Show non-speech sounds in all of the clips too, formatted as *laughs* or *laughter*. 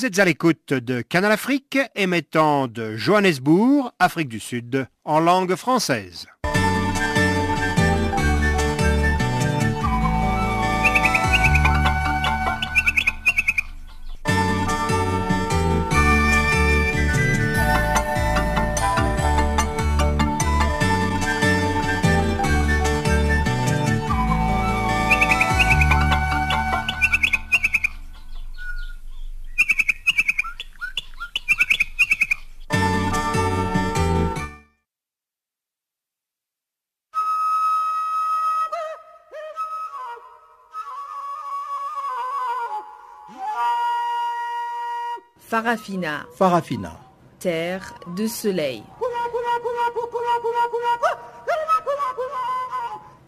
Vous êtes à l'écoute de Canal Afrique, émettant de Johannesburg, Afrique du Sud, en langue française. Farafina. Farafina. Terre de soleil.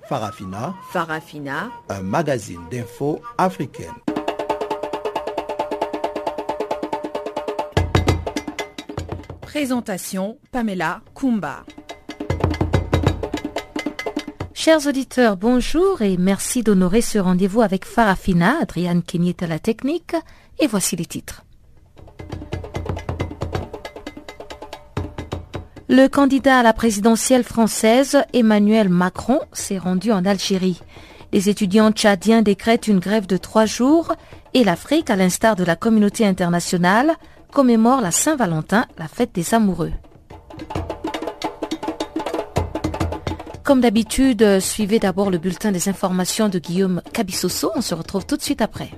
Farafina. Farafina. Un magazine d'infos africaine. Présentation Pamela Kumba. Chers auditeurs, bonjour et merci d'honorer ce rendez-vous avec Farafina. Adriane Kenny est à la technique et voici les titres. Le candidat à la présidentielle française, Emmanuel Macron, s'est rendu en Algérie. Les étudiants tchadiens décrètent une grève de trois jours et l'Afrique, à l'instar de la communauté internationale, commémore la Saint-Valentin, la fête des amoureux. Comme d'habitude, suivez d'abord le bulletin des informations de Guillaume Cabissoso. On se retrouve tout de suite après.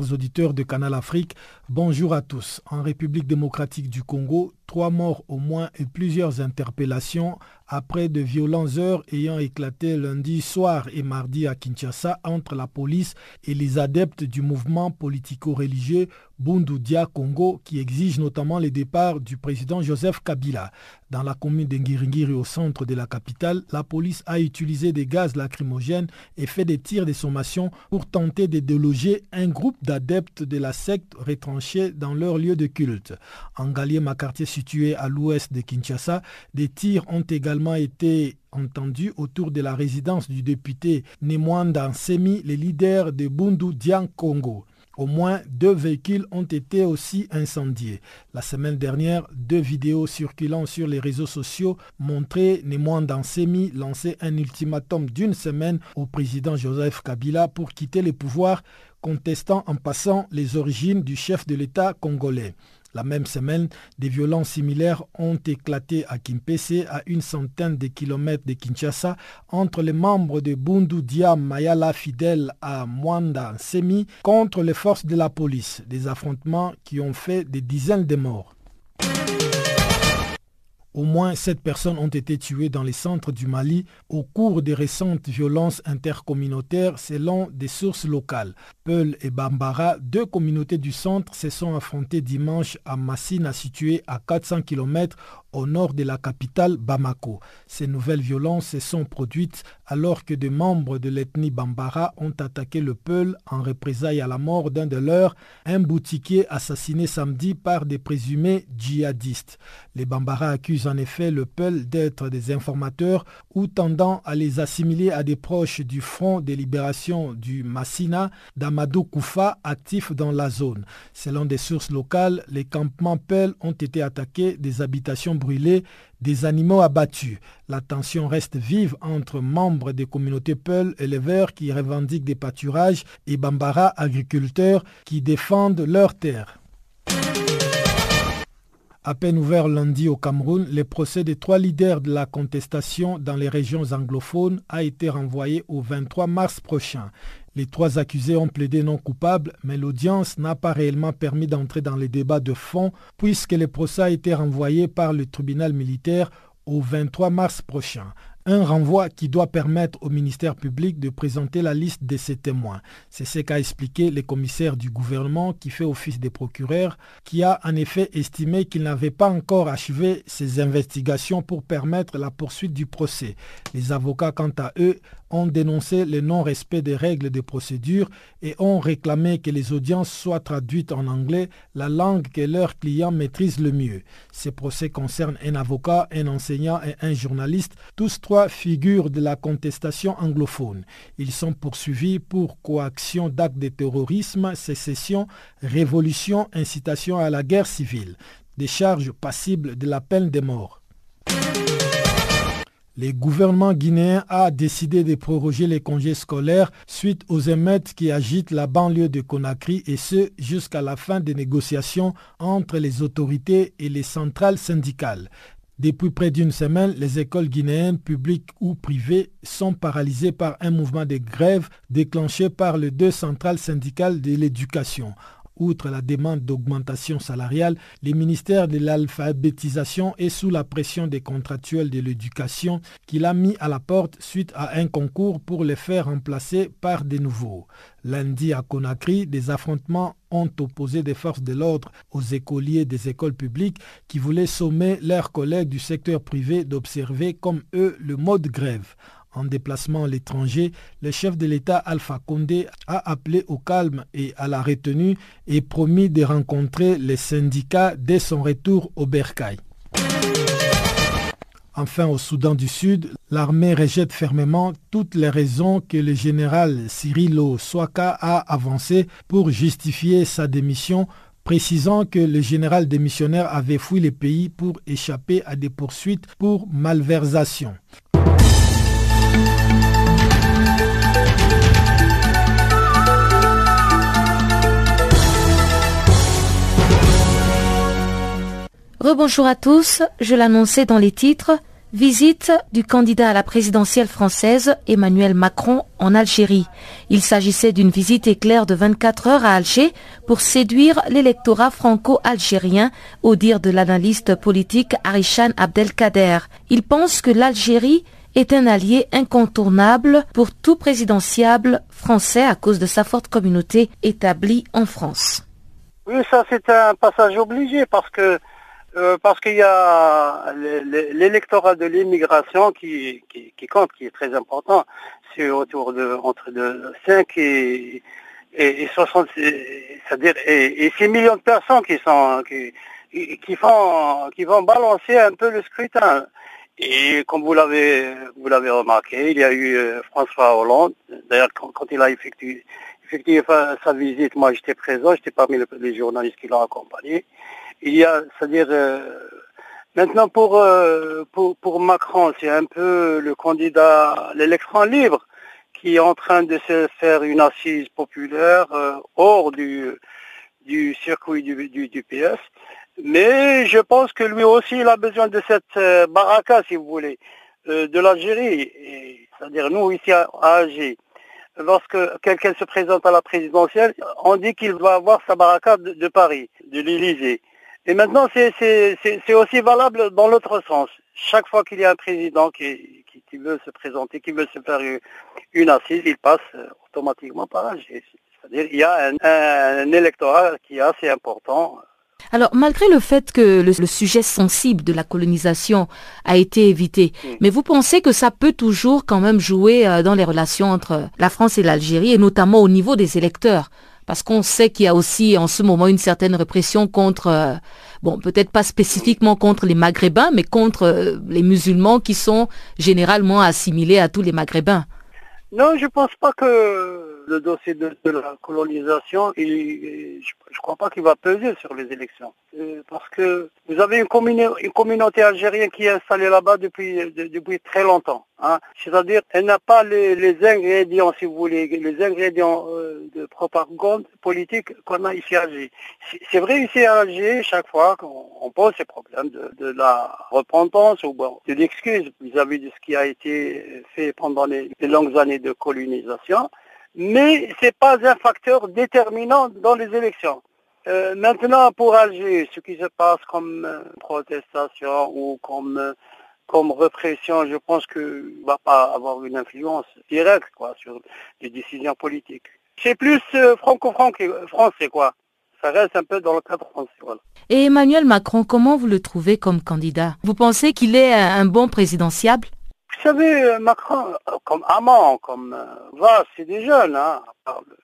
Auditeurs de Canal Afrique, bonjour à tous. En République démocratique du Congo, trois morts au moins et plusieurs interpellations après de violentes heures ayant éclaté lundi soir et mardi à Kinshasa entre la police et les adeptes du mouvement politico-religieux Bundudia Congo qui exige notamment le départ du président Joseph Kabila. Dans la commune d'Engiringiri au centre de la capitale, la police a utilisé des gaz lacrymogènes et fait des tirs de sommation pour tenter de déloger un groupe d'adeptes de la secte retranchés dans leur lieu de culte. En Galier, quartier situé à l'ouest de Kinshasa, des tirs ont également été entendus autour de la résidence du député Nemwanda Semi, le leader de Bundu Dian Congo. Au moins deux véhicules ont été aussi incendiés. La semaine dernière, deux vidéos circulant sur les réseaux sociaux montraient Nemwanda Semi lancer un ultimatum d'une semaine au président Joseph Kabila pour quitter le pouvoir, contestant en passant les origines du chef de l'État congolais. La même semaine, des violences similaires ont éclaté à Kimpese, à une centaine de kilomètres de Kinshasa, entre les membres de Bundu Dia Mayala fidèles à Mwanda Semi contre les forces de la police. Des affrontements qui ont fait des dizaines de morts. Au moins sept personnes ont été tuées dans les centres du Mali au cours des récentes violences intercommunautaires selon des sources locales. Peul et Bambara, deux communautés du centre, se sont affrontées dimanche à Massina située à 400 km au nord de la capitale Bamako. Ces nouvelles violences se sont produites alors que des membres de l'ethnie Bambara ont attaqué le Peul en représailles à la mort d'un de leurs, un boutiquier assassiné samedi par des présumés djihadistes. Les Bambara accusent en effet le Peul d'être des informateurs ou tendant à les assimiler à des proches du Front de libération du Massina d'Amadou Koufa actif dans la zone. Selon des sources locales, les campements Peul ont été attaqués, des habitations brûlés, des animaux abattus. La tension reste vive entre membres des communautés Peul, éleveurs qui revendiquent des pâturages, et Bambara, agriculteurs qui défendent leurs terres. À peine ouvert lundi au Cameroun, le procès des trois leaders de la contestation dans les régions anglophones a été renvoyé au 23 mars prochain. Les trois accusés ont plaidé non coupables, mais l'audience n'a pas réellement permis d'entrer dans les débats de fond puisque le procès a été renvoyé par le tribunal militaire au 23 mars prochain. Un renvoi qui doit permettre au ministère public de présenter la liste de ses témoins. C'est ce qu'a expliqué le commissaire du gouvernement qui fait office des procureurs, qui a en effet estimé qu'il n'avait pas encore achevé ses investigations pour permettre la poursuite du procès. Les avocats, quant à eux, ont dénoncé le non-respect des règles de procédure et ont réclamé que les audiences soient traduites en anglais, la langue que leurs clients maîtrisent le mieux. Ces procès concernent un avocat, un enseignant et un journaliste, tous trois figures de la contestation anglophone. Ils sont poursuivis pour coaction d'actes de terrorisme, sécession, révolution, incitation à la guerre civile, des charges passibles de la peine de mort. Le gouvernement guinéen a décidé de proroger les congés scolaires suite aux émeutes qui agitent la banlieue de Conakry et ce jusqu'à la fin des négociations entre les autorités et les centrales syndicales. Depuis près d'une semaine, les écoles guinéennes, publiques ou privées, sont paralysées par un mouvement de grève déclenché par les deux centrales syndicales de l'éducation. Outre la demande d'augmentation salariale, le ministère de l'alphabétisation est sous la pression des contractuels de l'éducation qu'il a mis à la porte suite à un concours pour les faire remplacer par des nouveaux. Lundi à Conakry, des affrontements ont opposé des forces de l'ordre aux écoliers des écoles publiques qui voulaient sommer leurs collègues du secteur privé d'observer comme eux le mode grève. En déplacement à l'étranger, le chef de l'État Alpha Condé a appelé au calme et à la retenue et promis de rencontrer les syndicats dès son retour au Bercail. Enfin, au Soudan du Sud, l'armée rejette fermement toutes les raisons que le général Cyrilo Swaka a avancées pour justifier sa démission, précisant que le général démissionnaire avait fui le pays pour échapper à des poursuites pour malversation. Rebonjour à tous, je l'annonçais dans les titres. Visite du candidat à la présidentielle française Emmanuel Macron en Algérie. Il s'agissait d'une visite éclair de 24 heures à Alger pour séduire l'électorat franco-algérien au dire de l'analyste politique Arishan Abdelkader. Il pense que l'Algérie est un allié incontournable pour tout présidentiable français à cause de sa forte communauté établie en France. Oui, ça c'est un passage obligé parce que euh, parce qu'il y a l'électorat de l'immigration qui, compte, qui est très important. C'est autour de entre de 5 et, et, 60, c'est-à-dire et, 6 millions de personnes qui sont qui, font qui vont balancer un peu le scrutin. Et comme vous l'avez vous l'avez remarqué, il y a eu euh, François Hollande. D'ailleurs, quand, il a effectué, sa visite, moi j'étais présent, j'étais parmi les journalistes qui l'ont accompagné il y a, c'est-à-dire, euh, maintenant pour, euh, pour, pour, Macron, c'est un peu le candidat, l'électron libre, qui est en train de se faire une assise populaire euh, hors du, du circuit du, du, PS. Mais je pense que lui aussi, il a besoin de cette baraka, si vous voulez, de l'Algérie. C'est-à-dire, nous, ici à, Alger, lorsque quelqu'un se présente à la présidentielle, on dit qu'il va avoir sa baraka de, de Paris, de l'Élysée. Et maintenant, c'est aussi valable dans l'autre sens. Chaque fois qu'il y a un président qui, veut se présenter, qui veut se faire une assise, il passe euh, automatiquement par là. C'est-à-dire qu'il y a un, électorat qui est assez important. Alors, malgré le fait que le, sujet sensible de la colonisation a été évité, mm. mais vous pensez que ça peut toujours quand même jouer euh, dans les relations entre la France et l'Algérie, et notamment au niveau des électeurs? Parce qu'on sait qu'il y a aussi en ce moment une certaine répression contre, euh, bon, peut-être pas spécifiquement contre les Maghrébins, mais contre euh, les musulmans qui sont généralement assimilés à tous les Maghrébins. Non, je ne pense pas que le dossier de, la colonisation, je ne crois pas qu'il va peser sur les élections. Euh, parce que vous avez une, communauté algérienne qui est installée là-bas depuis, très longtemps. Hein. C'est-à-dire, elle n'a pas les, ingrédients, si vous voulez, les ingrédients euh, de propagande politique qu'on a ici à Alger. C'est vrai ici à Alger, chaque fois qu'on pose ces problèmes de, la repentance ou de l'excuse vis-à-vis de ce qui a été fait pendant les longues années de colonisation, mais ce n'est pas un facteur déterminant dans les élections. Euh, maintenant, pour Alger, ce qui se passe comme euh, protestation ou comme, euh, comme répression, je pense que va pas avoir une influence directe quoi sur les décisions politiques. C'est plus euh, franco-français quoi. Ça reste un peu dans le cadre français. Voilà. Et Emmanuel Macron, comment vous le trouvez comme candidat? Vous pensez qu'il est un bon présidentiable? Savez, euh, Macron, euh, comme amant, comme va, c'est des jeunes, hein,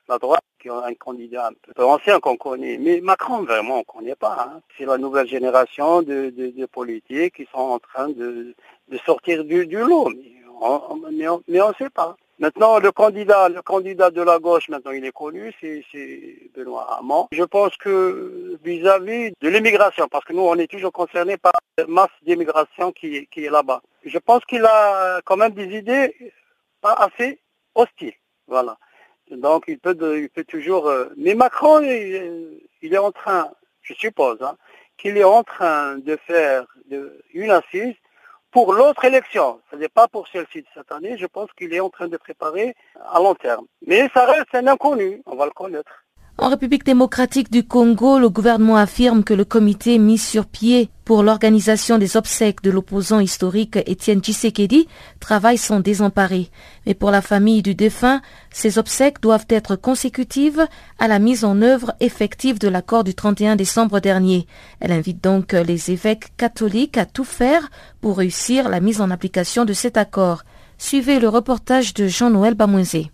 la droite qui ont un candidat un peu ancien qu'on connaît. Mais Macron, vraiment, on ne connaît pas. Hein. C'est la nouvelle génération de, politiques qui sont en train de, sortir du, lot. Mais on ne sait pas. Maintenant, le candidat, le candidat de la gauche, maintenant, il est connu, c'est Benoît Hamon. Je pense que vis-à-vis de l'immigration, parce que nous, on est toujours concernés par la masse d'immigration qui, qui est là-bas. Je pense qu'il a quand même des idées pas assez hostiles. Voilà. Donc il peut, il peut toujours. Euh, mais Macron, il, est en train, je suppose, hein, qu'il est en train de faire une assise pour l'autre élection. Ce n'est pas pour celle-ci de cette année. Je pense qu'il est en train de préparer à long terme. Mais ça reste un inconnu. On va le connaître. En République démocratique du Congo, le gouvernement affirme que le comité mis sur pied pour l'organisation des obsèques de l'opposant historique Étienne Tshisekedi travaille sans désemparé. Mais pour la famille du défunt, ces obsèques doivent être consécutives à la mise en œuvre effective de l'accord du 31 décembre dernier. Elle invite donc les évêques catholiques à tout faire pour réussir la mise en application de cet accord. Suivez le reportage de Jean-Noël Bamouenzé.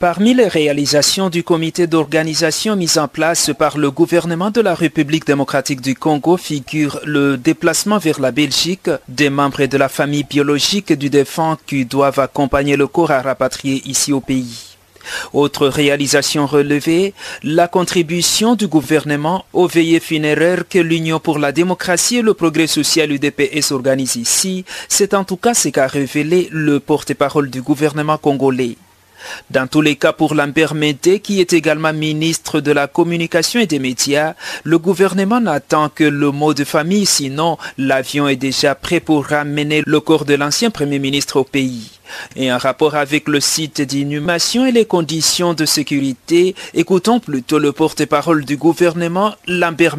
Parmi les réalisations du comité d'organisation mis en place par le gouvernement de la République démocratique du Congo figure le déplacement vers la Belgique des membres de la famille biologique du défunt qui doivent accompagner le corps à rapatrier ici au pays. Autre réalisation relevée, la contribution du gouvernement aux veillées funéraires que l'Union pour la démocratie et le progrès social UDPS organise ici, c'est en tout cas ce qu'a révélé le porte-parole du gouvernement congolais. Dans tous les cas, pour Lambert Mété, qui est également ministre de la Communication et des Médias, le gouvernement n'attend que le mot de famille, sinon l'avion est déjà prêt pour ramener le corps de l'ancien Premier ministre au pays. Et en rapport avec le site d'inhumation et les conditions de sécurité, écoutons plutôt le porte-parole du gouvernement, Lambert.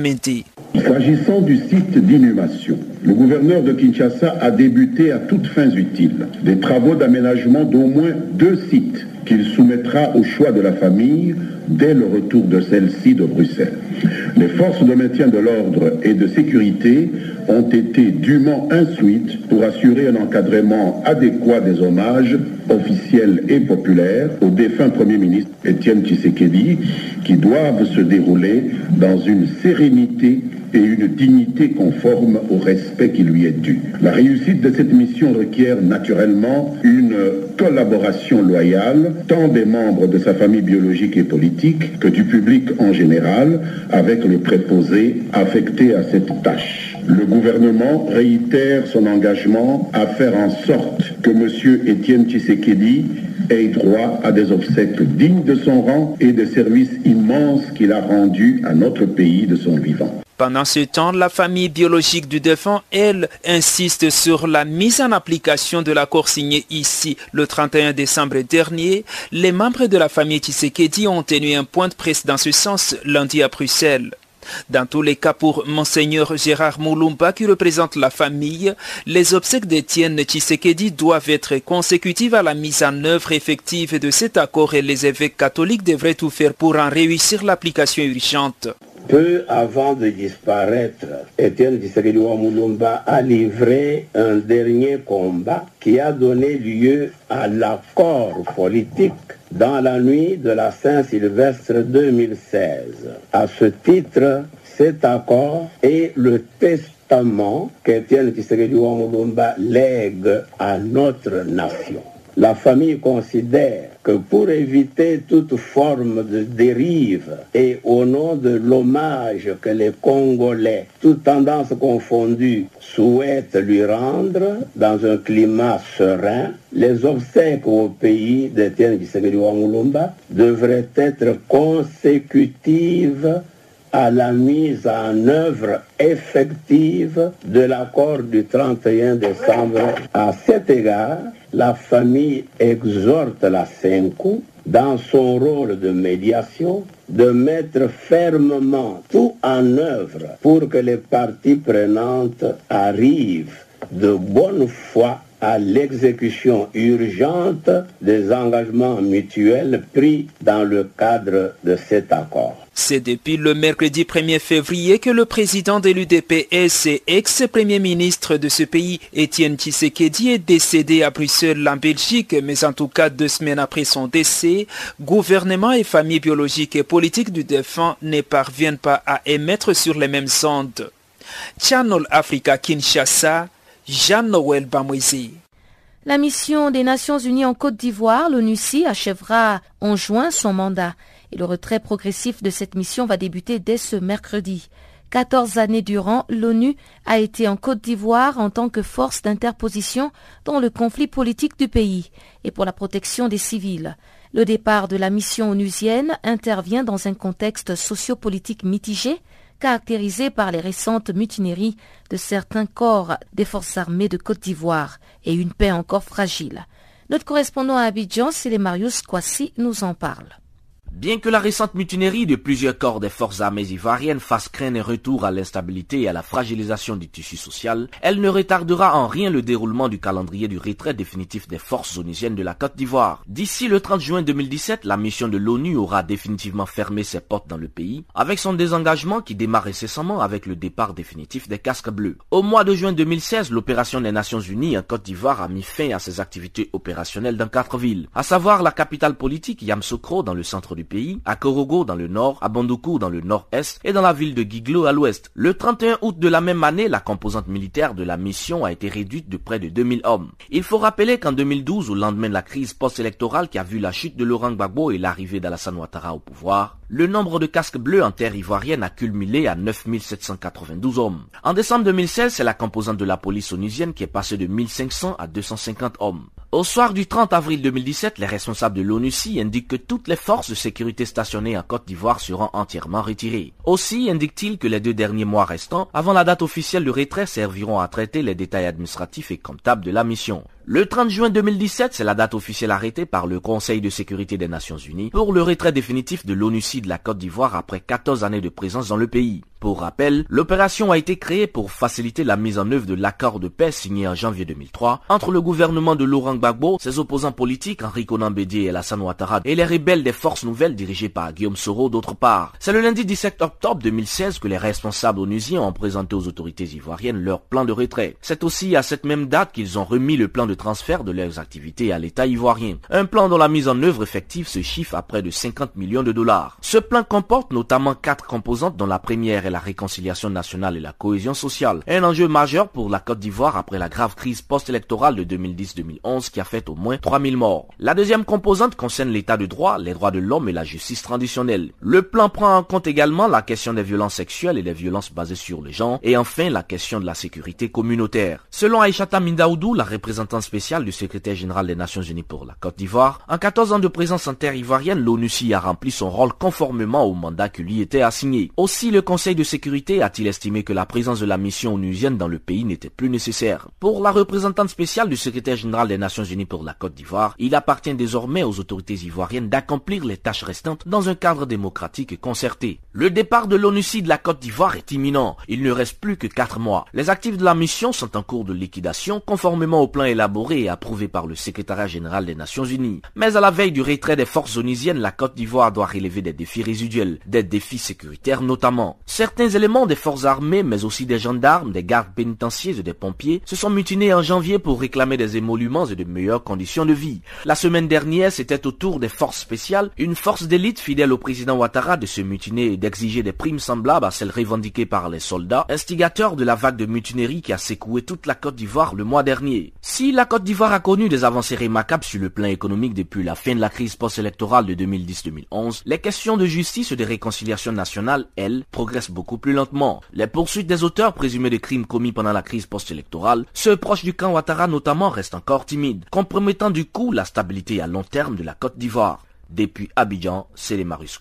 S'agissant du site d'inhumation, le gouverneur de Kinshasa a débuté à toutes fins utiles des travaux d'aménagement d'au moins deux sites qu'il soumettra au choix de la famille dès le retour de celle-ci de Bruxelles. Les forces de maintien de l'ordre et de sécurité ont été dûment instruites pour assurer un encadrement adéquat des hommages officiels et populaires au défunt Premier ministre Étienne Tshisekedi qui doivent se dérouler dans une sérénité et une dignité conforme au respect qui lui est dû. La réussite de cette mission requiert naturellement une collaboration loyale, tant des membres de sa famille biologique et politique que du public en général, avec le préposé affecté à cette tâche. Le gouvernement réitère son engagement à faire en sorte que M. Étienne Tshisekedi ait droit à des obsèques dignes de son rang et des services immenses qu'il a rendus à notre pays de son vivant. Pendant ce temps, la famille biologique du défunt, elle, insiste sur la mise en application de l'accord signé ici le 31 décembre dernier. Les membres de la famille Tshisekedi ont tenu un point de presse dans ce sens lundi à Bruxelles. Dans tous les cas, pour Monseigneur Gérard Moulumba qui représente la famille, les obsèques d'Étienne Tshisekedi doivent être consécutives à la mise en œuvre effective de cet accord et les évêques catholiques devraient tout faire pour en réussir l'application urgente. Peu avant de disparaître, Étienne Tshisekedi Moulumba a livré un dernier combat qui a donné lieu à l'accord politique dans la nuit de la Saint-Sylvestre 2016. À ce titre, cet accord est le testament qu'Étienne Tshisekedi Moulumba lègue à notre nation. La famille considère que pour éviter toute forme de dérive et au nom de l'hommage que les Congolais, toutes tendances confondues, souhaitent lui rendre dans un climat serein, les obsèques au pays d'Étienne Tshisekedi Wangulumba devraient être consécutives à la mise en œuvre effective de l'accord du 31 décembre. À cet égard, la famille exhorte la CENCO dans son rôle de médiation de mettre fermement tout en œuvre pour que les parties prenantes arrivent de bonne foi à l'exécution urgente des engagements mutuels pris dans le cadre de cet accord. C'est depuis le mercredi 1er février que le président de l'UDPS et ex-premier ministre de ce pays, Étienne Tshisekedi, est décédé à Bruxelles en Belgique, mais en tout cas deux semaines après son décès, gouvernement et famille biologique et politique du défunt ne parviennent pas à émettre sur les mêmes ondes. Channel Africa Kinshasa, Jean-Noël Bamouizi. La mission des Nations Unies en Côte d'Ivoire, l'ONUCI, achèvera en juin son mandat le retrait progressif de cette mission va débuter dès ce mercredi. 14 années durant, l'ONU a été en Côte d'Ivoire en tant que force d'interposition dans le conflit politique du pays et pour la protection des civils. Le départ de la mission onusienne intervient dans un contexte sociopolitique mitigé, caractérisé par les récentes mutineries de certains corps des forces armées de Côte d'Ivoire et une paix encore fragile. Notre correspondant à Abidjan, Marius Kwasi, nous en parle. Bien que la récente mutinerie de plusieurs corps des forces armées ivoiriennes fasse craindre un retour à l'instabilité et à la fragilisation du tissu social, elle ne retardera en rien le déroulement du calendrier du retrait définitif des forces onisiennes de la Côte d'Ivoire. D'ici le 30 juin 2017, la mission de l'ONU aura définitivement fermé ses portes dans le pays, avec son désengagement qui démarre récemment avec le départ définitif des casques bleus. Au mois de juin 2016, l'opération des Nations Unies en Côte d'Ivoire a mis fin à ses activités opérationnelles dans quatre villes, à savoir la capitale politique Yamsoukro dans le centre du pays, à Korogo dans le nord, à Bandoukou dans le nord-est et dans la ville de Giglo à l'ouest. Le 31 août de la même année, la composante militaire de la mission a été réduite de près de 2000 hommes. Il faut rappeler qu'en 2012, au lendemain de la crise post-électorale qui a vu la chute de Laurent Gbagbo et l'arrivée d'Alassane Ouattara au pouvoir, le nombre de casques bleus en terre ivoirienne a culminé à 9792 hommes. En décembre 2016, c'est la composante de la police onusienne qui est passée de 1500 à 250 hommes. Au soir du 30 avril 2017, les responsables de l'ONUCI indiquent que toutes les forces de sécurité stationnées en Côte d'Ivoire seront entièrement retirées. Aussi indique-t-il que les deux derniers mois restants, avant la date officielle de retrait, serviront à traiter les détails administratifs et comptables de la mission. Le 30 juin 2017, c'est la date officielle arrêtée par le Conseil de sécurité des Nations Unies pour le retrait définitif de l'ONUCI de la Côte d'Ivoire après 14 années de présence dans le pays. Pour rappel, l'opération a été créée pour faciliter la mise en œuvre de l'accord de paix signé en janvier 2003 entre le gouvernement de Laurent Gbagbo, ses opposants politiques Enrico Nambédié et Alassane Ouattara et les rebelles des forces nouvelles dirigées par Guillaume Soro d'autre part. C'est le lundi 17 octobre 2016 que les responsables onusiens ont présenté aux autorités ivoiriennes leur plan de retrait. C'est aussi à cette même date qu'ils ont remis le plan de transfert de leurs activités à l'État ivoirien. Un plan dont la mise en œuvre effective se chiffre à près de 50 millions de dollars. Ce plan comporte notamment quatre composantes dont la première est la réconciliation nationale et la cohésion sociale. Un enjeu majeur pour la Côte d'Ivoire après la grave crise post-électorale de 2010-2011 qui a fait au moins 3000 morts. La deuxième composante concerne l'état de droit, les droits de l'homme et la justice traditionnelle. Le plan prend en compte également la question des violences sexuelles et des violences basées sur le genre et enfin la question de la sécurité communautaire. Selon Aïchata Mindaoudou, la représentante spéciale du secrétaire général des Nations Unies pour la Côte d'Ivoire, en 14 ans de présence en terre ivoirienne, l'ONUCI a rempli son rôle conformément au mandat qui lui était assigné. Aussi, le Conseil de sécurité a-t-il estimé que la présence de la mission onusienne dans le pays n'était plus nécessaire. Pour la représentante spéciale du secrétaire général des Nations Unies pour la Côte d'Ivoire, il appartient désormais aux autorités ivoiriennes d'accomplir les tâches restantes dans un cadre démocratique et concerté. Le départ de l'ONUCI de la Côte d'Ivoire est imminent. Il ne reste plus que quatre mois. Les actifs de la mission sont en cours de liquidation conformément au plan élaboré et approuvé par le secrétariat général des Nations Unies. Mais à la veille du retrait des forces onisiennes, la Côte d'Ivoire doit relever des défis résiduels, des défis sécuritaires notamment. Certains éléments des forces armées, mais aussi des gendarmes, des gardes pénitentiaires et des pompiers, se sont mutinés en janvier pour réclamer des émoluments et de meilleures conditions de vie. La semaine dernière, c'était au tour des forces spéciales, une force d'élite fidèle au président Ouattara de se mutiner et d'exiger des primes semblables à celles revendiquées par les soldats, instigateurs de la vague de mutinerie qui a secoué toute la Côte d'Ivoire le mois dernier. Si la Côte d'Ivoire a connu des avancées remarquables sur le plan économique depuis la fin de la crise post-électorale de 2010-2011, les questions de justice et de réconciliation nationale, elles, progressent beaucoup plus lentement. Les poursuites des auteurs présumés de crimes commis pendant la crise post-électorale, ceux proches du camp Ouattara notamment, restent encore timides, compromettant du coup la stabilité à long terme de la Côte d'Ivoire. Depuis Abidjan, c'est les Marus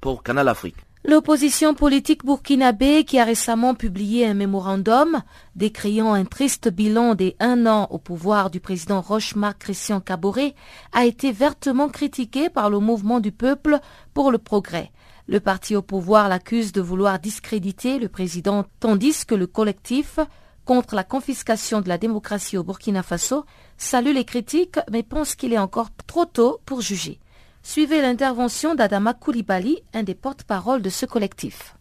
pour Canal Afrique. L'opposition politique burkinabé qui a récemment publié un mémorandum décriant un triste bilan des un an au pouvoir du président Rochemar Christian Caboret a été vertement critiqué par le mouvement du peuple pour le progrès. Le parti au pouvoir l'accuse de vouloir discréditer le président tandis que le collectif contre la confiscation de la démocratie au Burkina Faso, salue les critiques mais pense qu'il est encore trop tôt pour juger. Suivez l'intervention d'Adama Koulibaly, un des porte-parole de ce collectif.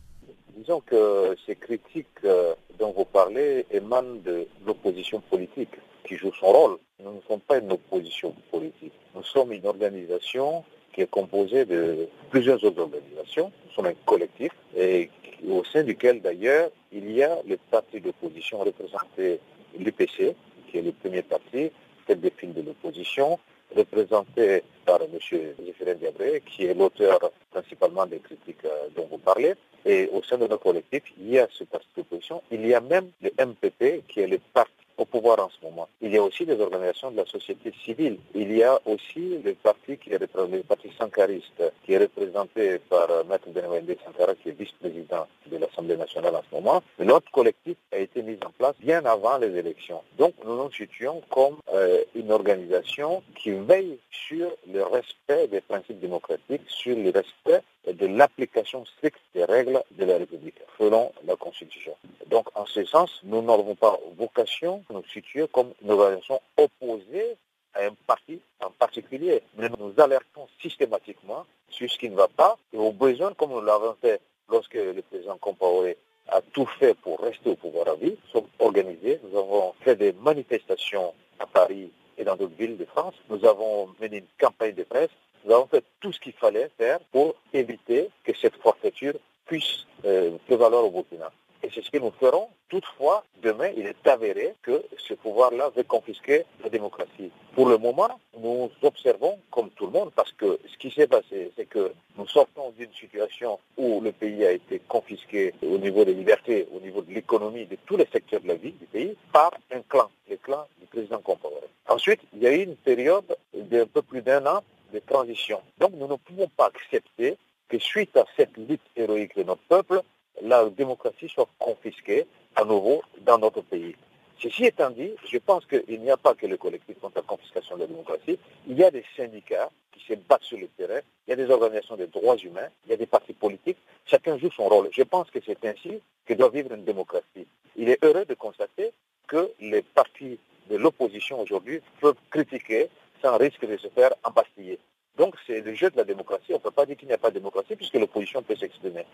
Disons que ces critiques euh, dont vous parlez émanent de l'opposition politique qui joue son rôle. Nous ne sommes pas une opposition politique. Nous sommes une organisation qui est composée de plusieurs autres organisations. Nous sommes un collectif et au sein duquel d'ailleurs il y a le parti d'opposition représenté l'UPC, qui est le premier parti, tête des file de l'opposition, représenté par M. Zéphirin Diabré, qui est l'auteur principalement des critiques euh, dont vous parlez. Et au sein de notre collectif, il y a ce parti d'opposition. Il y a même le MPP, qui est le parti au pouvoir en ce moment. Il y a aussi des organisations de la société civile. Il y a aussi le parti qui est le parti sankariste, qui est représenté par euh, Maître Benwende Sankara, qui est vice-président de l'Assemblée nationale en ce moment. Notre collectif a été mis en place bien avant les élections. Donc nous nous situons comme euh, une organisation qui veille sur le respect des principes démocratiques, sur le respect de l'application stricte des règles de la République, selon la Constitution. Donc, en ce sens, nous n'avons pas vocation à nous situer comme une organisation opposée à un parti en particulier. Mais nous alertons systématiquement sur ce qui ne va pas et aux besoins, comme nous l'avons fait lorsque le président Compaoré a tout fait pour rester au pouvoir à vie, nous sommes organisés, nous avons fait des manifestations à Paris et dans d'autres villes de France, nous avons mené une campagne de presse, nous avons fait tout ce qu'il fallait faire pour éviter que cette forfaiture puisse euh, prévaloir au Burkina. Et c'est ce que nous ferons. Toutefois, demain, il est avéré que ce pouvoir-là veut confisquer la démocratie. Pour le moment, nous observons, comme tout le monde, parce que ce qui s'est passé, c'est que nous sortons d'une situation où le pays a été confisqué au niveau des libertés, au niveau de l'économie, de tous les secteurs de la vie du pays, par un clan, le clan du président Compaoré. Ensuite, il y a eu une période d'un peu plus d'un an de transition. Donc nous ne pouvons pas accepter que suite à cette lutte héroïque de notre peuple, la démocratie soit confisquée à nouveau dans notre pays. Ceci étant dit, je pense qu'il n'y a pas que le collectif contre la confiscation de la démocratie, il y a des syndicats qui se battent sur le terrain, il y a des organisations de droits humains, il y a des partis politiques, chacun joue son rôle. Je pense que c'est ainsi que doit vivre une démocratie. Il est heureux de constater que les partis de l'opposition aujourd'hui peuvent critiquer sans risque de se faire empastiller. Donc c'est le jeu de la démocratie. On ne peut pas dire qu'il n'y a pas de démocratie puisque l'opposition peut s'exprimer.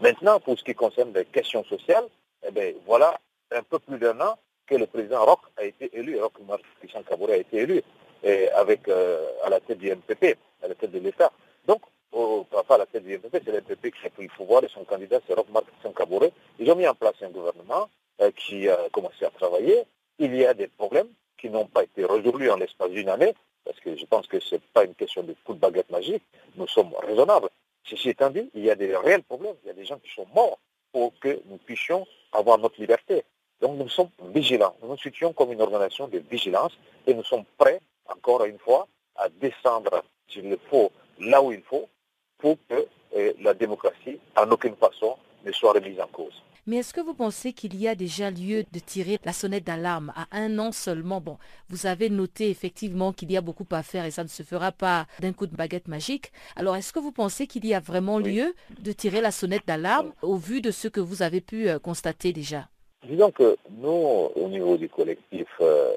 Maintenant, pour ce qui concerne les questions sociales, eh bien, voilà un peu plus d'un an que le président Roch a été élu, Roch Christian Kabore a été élu et avec euh, à la tête du MPP, à la tête de l'État. Donc, au, pas à la tête du MPP, c'est l'MPP qui a pris le pouvoir et son candidat c'est Roch Christian Kabore. Ils ont mis en place un gouvernement euh, qui a commencé à travailler. Il y a des problèmes qui n'ont pas été résolus en l'espace d'une année parce que je pense que ce n'est pas une question de coup de baguette magique, nous sommes raisonnables. Ceci étant dit, il y a des réels problèmes, il y a des gens qui sont morts pour que nous puissions avoir notre liberté. Donc nous sommes vigilants, nous nous situons comme une organisation de vigilance et nous sommes prêts, encore une fois, à descendre, s'il le faut, là où il faut, pour que euh, la démocratie, en aucune façon, ne soit remise en cause. Mais est-ce que vous pensez qu'il y a déjà lieu de tirer la sonnette d'alarme à un an seulement? Bon, vous avez noté effectivement qu'il y a beaucoup à faire et ça ne se fera pas d'un coup de baguette magique. Alors est-ce que vous pensez qu'il y a vraiment lieu de tirer la sonnette d'alarme au vu de ce que vous avez pu euh, constater déjà? Disons que nous, au niveau du collectif, euh,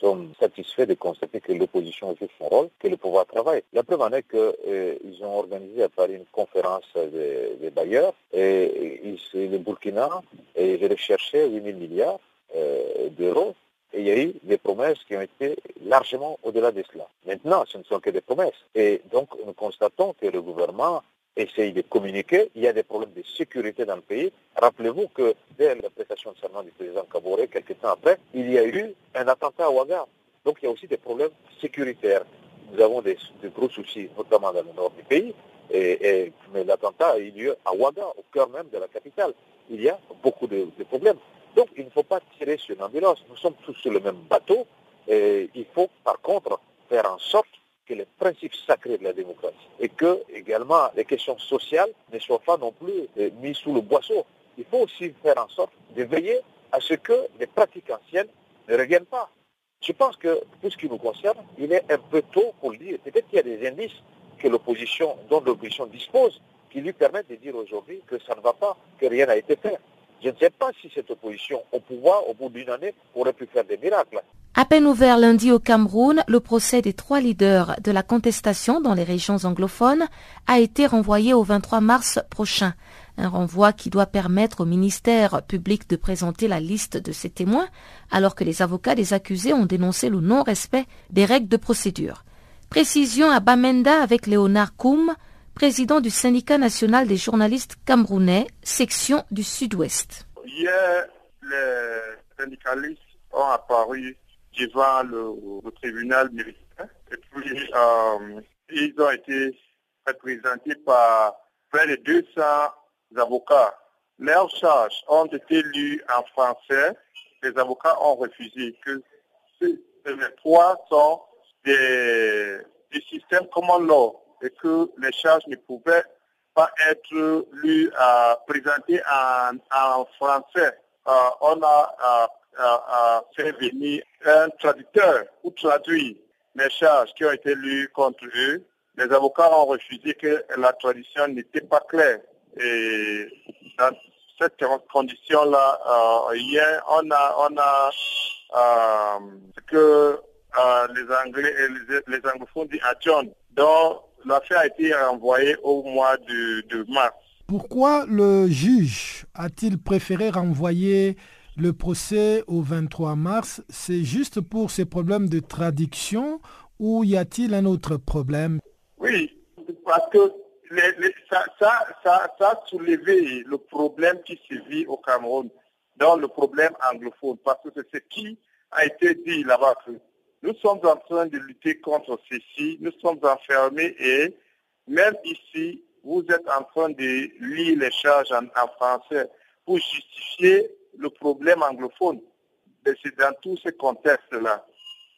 sommes satisfaits de constater que l'opposition joue son rôle, que le pouvoir travaille. La preuve en est qu'ils euh, ont organisé à Paris une conférence des, bailleurs et, le Burkina et je recherché 8 000 milliards euh, d'euros et il y a eu des promesses qui ont été largement au-delà de cela. Maintenant, ce ne sont que des promesses. Et donc, nous constatons que le gouvernement essaye de communiquer. Il y a des problèmes de sécurité dans le pays. Rappelez-vous que dès la prestation de serment du président Kabore, quelques temps après, il y a eu un attentat à Ouaga. Donc il y a aussi des problèmes sécuritaires. Nous avons des, gros soucis, notamment dans le nord du pays. Et, mais l'attentat a eu lieu à Ouaga, au cœur même de la capitale. Il y a beaucoup de, de problèmes. Donc il ne faut pas tirer sur une ambulance. Nous sommes tous sur le même bateau. Et il faut par contre faire en sorte que les principes sacrés de la démocratie et que également les questions sociales ne soient pas non plus euh, mises sous le boisseau. Il faut aussi faire en sorte de veiller à ce que les pratiques anciennes ne reviennent pas. Je pense que, pour ce qui nous concerne, il est un peu tôt pour le dire. Peut-être qu'il y a des indices que l'opposition, dont l'opposition dispose, qui lui permettent de dire aujourd'hui que ça ne va pas, que rien n'a été fait. Je ne sais pas si cette opposition au pouvoir, au bout d'une année, aurait pu faire des miracles. À peine ouvert lundi au Cameroun, le procès des trois leaders de la contestation dans les régions anglophones a été renvoyé au 23 mars prochain. Un renvoi qui doit permettre au ministère public de présenter la liste de ses témoins, alors que les avocats des accusés ont dénoncé le non-respect des règles de procédure. Précision à Bamenda avec Léonard Koum, président du syndicat national des journalistes camerounais, section du Sud-Ouest. Hier, les syndicalistes ont apparu devant le, tribunal militaire et puis euh, ils ont été représentés par près de 200 avocats. Leurs charges ont été lues en français. Les avocats ont refusé que ces trois sont des, des systèmes common law et que les charges ne pouvaient pas être lues, euh, présentées en, français. Euh, on a a fait venir un traducteur pour traduire les charges qui ont été lues contre eux. Les avocats ont refusé que la traduction n'était pas claire. Et dans cette condition-là, euh, hier, on a, on a euh, ce que euh, les Anglais et les, anglophones disent John, dont l'affaire a été renvoyée au mois de mars. Pourquoi le juge a-t-il préféré renvoyer le procès au 23 mars, c'est juste pour ces problèmes de traduction ou y a-t-il un autre problème? Oui, parce que les, ça, ça, a soulevé le problème qui se vit au Cameroun, dans le problème anglophone, parce que c'est ce qui a été dit là-bas. Nous sommes en train de lutter contre ceci, nous sommes enfermés et même ici, vous êtes en train de lire les charges en français pour justifier le problème anglophone. C'est dans tous ces contextes-là.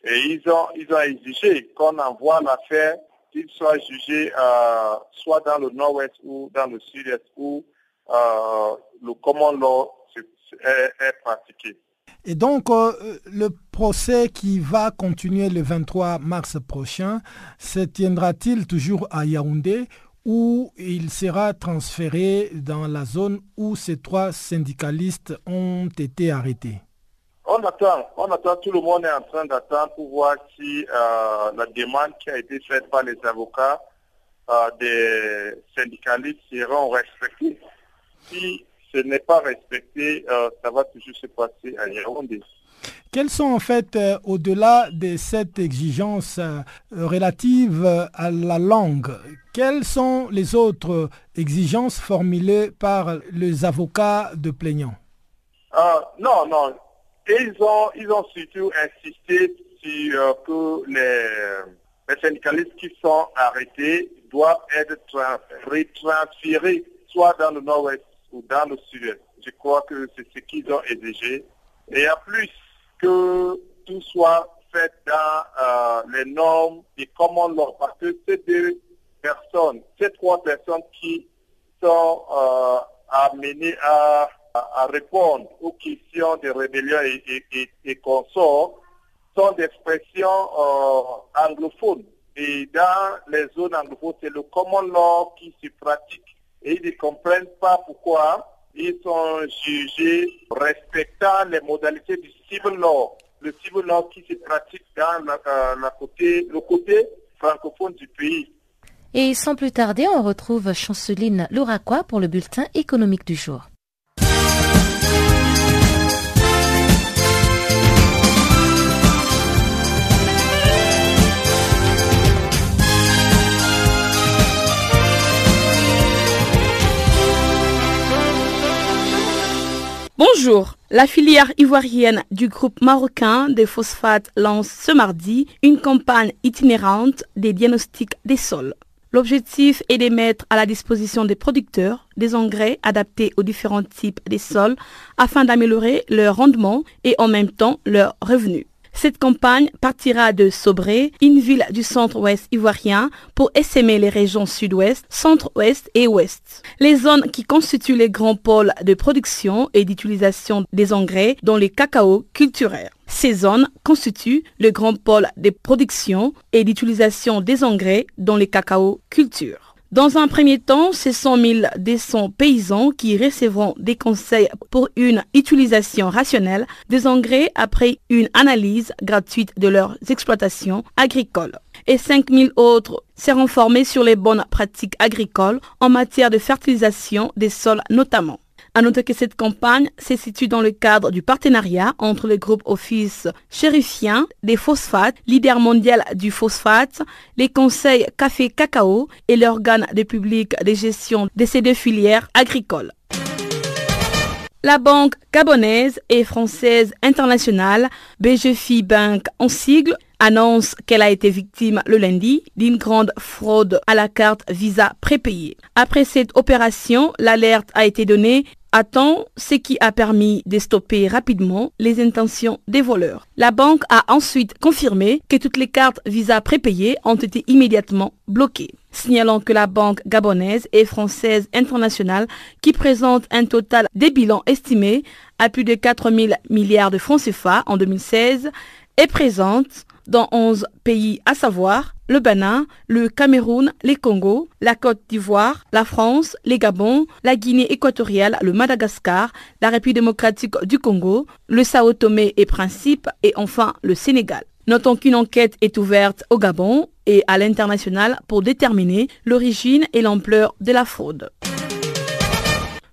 Et ils ont, ils ont exigé qu'on envoie l'affaire, qu'il soit jugé euh, soit dans le nord-ouest ou dans le sud-est où euh, le common law est, est pratiqué. Et donc, euh, le procès qui va continuer le 23 mars prochain se tiendra-t-il toujours à Yaoundé? Ou il sera transféré dans la zone où ces trois syndicalistes ont été arrêtés On attend, on attend, tout le monde est en train d'attendre pour voir si euh, la demande qui a été faite par les avocats euh, des syndicalistes seront respectées. Si ce n'est pas respecté, euh, ça va toujours se passer à Yaoundé. Quelles sont en fait, euh, au-delà de cette exigence euh, relative à la langue, quelles sont les autres exigences formulées par les avocats de plaignants? Euh, Non, non. Ils ont, ils ont surtout insisté sur que les, syndicalistes qui sont arrêtés doivent être transférés soit dans le nord-ouest ou dans le sud-est. Je crois que c'est ce qu'ils ont exigé. Et en plus, tout soit fait dans euh, les normes et common law, parce que ces deux personnes, ces trois personnes qui sont euh, amenées à, répondre aux questions de rébellion et, et consorts sont d'expression euh, anglophone. Et dans les zones anglophones, c'est le common law qui se pratique. Et ils ne comprennent pas pourquoi ils sont jugés respectant les modalités du civil law, le civil law qui se pratique dans euh, la côté, le côté francophone du pays. Et sans plus tarder, on retrouve Chanceline Louraquois pour le bulletin économique du jour. La filière ivoirienne du groupe marocain des phosphates lance ce mardi une campagne itinérante des diagnostics des sols. L'objectif est de mettre à la disposition des producteurs des engrais adaptés aux différents types de sols afin d'améliorer leur rendement et en même temps leurs revenus. Cette campagne partira de Sobré, une ville du centre-ouest ivoirien, pour essaimer les régions sud-ouest, centre-ouest et ouest. Les zones qui constituent les grands pôles de production et d'utilisation des engrais dans les cacao culturaires. Ces zones constituent le grand pôle de production et d'utilisation des engrais dans les cacao cultures. Dans un premier temps, ce sont 1000 décents paysans qui recevront des conseils pour une utilisation rationnelle des engrais après une analyse gratuite de leurs exploitations agricoles. Et 5000 autres seront formés sur les bonnes pratiques agricoles en matière de fertilisation des sols notamment. À noter que cette campagne se situe dans le cadre du partenariat entre le groupe Office chérifien des phosphates, leader mondial du phosphate, les conseils café cacao et l'organe de public de gestion de ces deux filières agricoles. La banque gabonaise et française internationale BGFI Bank en sigle annonce qu'elle a été victime le lundi d'une grande fraude à la carte Visa prépayée. Après cette opération, l'alerte a été donnée attend ce qui a permis de stopper rapidement les intentions des voleurs. La banque a ensuite confirmé que toutes les cartes Visa prépayées ont été immédiatement bloquées signalant que la banque gabonaise et française internationale, qui présente un total des bilans estimés à plus de 4 000 milliards de francs CFA en 2016, est présente dans 11 pays, à savoir le Bénin, le Cameroun, les Congo, la Côte d'Ivoire, la France, les Gabon, la Guinée équatoriale, le Madagascar, la République démocratique du Congo, le Sao Tomé et Principe et enfin le Sénégal. Notons qu'une enquête est ouverte au Gabon et à l'international pour déterminer l'origine et l'ampleur de la fraude.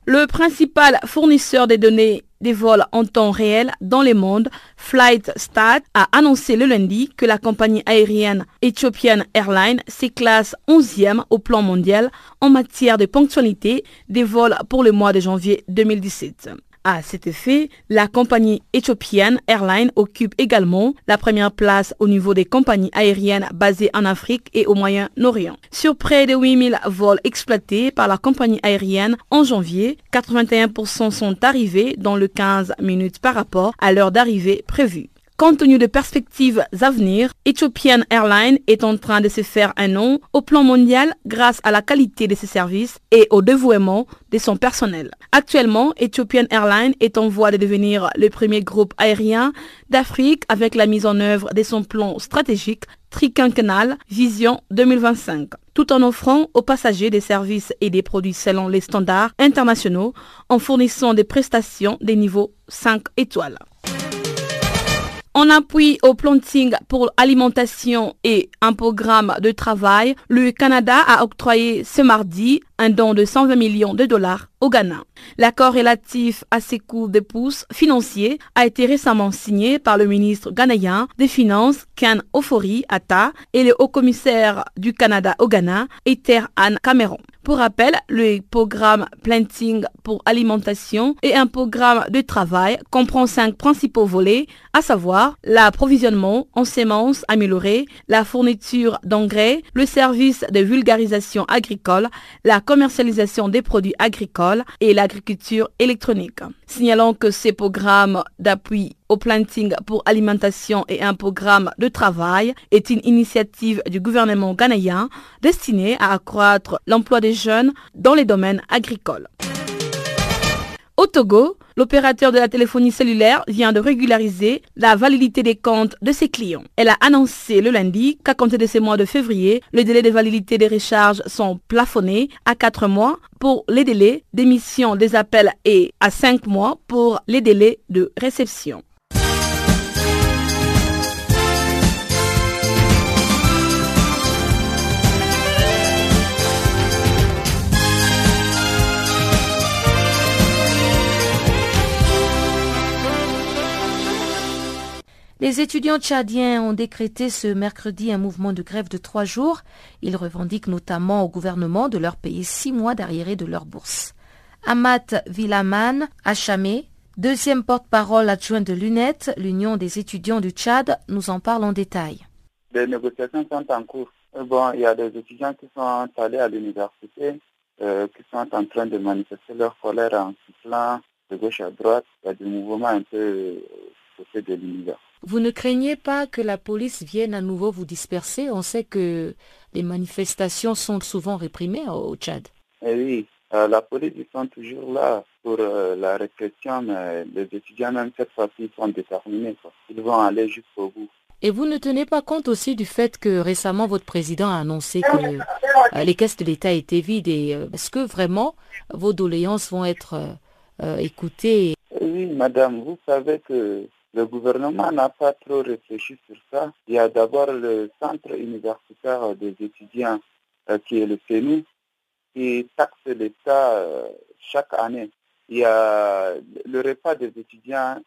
Le principal fournisseur des données des vols en temps réel dans le monde, FlightStat a annoncé le lundi que la compagnie aérienne Ethiopian Airlines s'éclasse 11e au plan mondial en matière de ponctualité des vols pour le mois de janvier 2017. À cet effet, la compagnie Ethiopian Airlines occupe également la première place au niveau des compagnies aériennes basées en Afrique et au Moyen-Orient. Sur près de 8000 vols exploités par la compagnie aérienne en janvier, 81% sont arrivés dans le 15 minutes par rapport à l'heure d'arrivée prévue. Compte tenu de perspectives à venir, Ethiopian Airlines est en train de se faire un nom au plan mondial grâce à la qualité de ses services et au dévouement de son personnel. Actuellement, Ethiopian Airlines est en voie de devenir le premier groupe aérien d'Afrique avec la mise en œuvre de son plan stratégique triquinquennal Vision 2025 tout en offrant aux passagers des services et des produits selon les standards internationaux en fournissant des prestations des niveaux 5 étoiles. En appui au planting pour alimentation et un programme de travail, le Canada a octroyé ce mardi un don de 120 millions de dollars au Ghana. L'accord relatif à ces coûts de pouces financiers a été récemment signé par le ministre ghanéen des Finances Ken Ofori Atta et le haut-commissaire du Canada au Ghana, Ether Anne Cameron. Pour rappel, le programme Planting pour alimentation et un programme de travail comprend cinq principaux volets, à savoir l'approvisionnement en semences améliorées, la fourniture d'engrais, le service de vulgarisation agricole, la commercialisation des produits agricoles et l'agriculture électronique. Signalant que ces programmes d'appui au planting pour alimentation et un programme de travail est une initiative du gouvernement ghanéen destinée à accroître l'emploi des jeunes dans les domaines agricoles. Au Togo, l'opérateur de la téléphonie cellulaire vient de régulariser la validité des comptes de ses clients. Elle a annoncé le lundi qu'à compter de ce mois de février, les délais de validité des recharges sont plafonnés à 4 mois pour les délais d'émission des appels et à 5 mois pour les délais de réception. Les étudiants tchadiens ont décrété ce mercredi un mouvement de grève de trois jours. Ils revendiquent notamment au gouvernement de leur payer six mois d'arriéré de leur bourse. Amat Villaman, Achamé, deuxième porte-parole adjoint de l'UNET, l'Union des étudiants du Tchad, nous en parle en détail. Les négociations sont en cours. Bon, il y a des étudiants qui sont allés à l'université, euh, qui sont en train de manifester leur colère en sifflant de gauche à droite. Il y a des mouvements un peu côté de l'université. Vous ne craignez pas que la police vienne à nouveau vous disperser? On sait que les manifestations sont souvent réprimées au Tchad. Eh oui, euh, la police ils sont toujours là pour euh, la répression, mais les étudiants même cette fois-ci sont déterminés. Ils vont aller jusqu'au bout. Et vous ne tenez pas compte aussi du fait que récemment votre président a annoncé que euh, les caisses de l'État étaient vides et est-ce que vraiment vos doléances vont être écoutées? Oui, madame, vous savez que le gouvernement n'a pas trop réfléchi sur ça. Il y a d'abord le centre universitaire des étudiants qui est le CENU qui taxe l'État chaque année. Il y a le repas des étudiants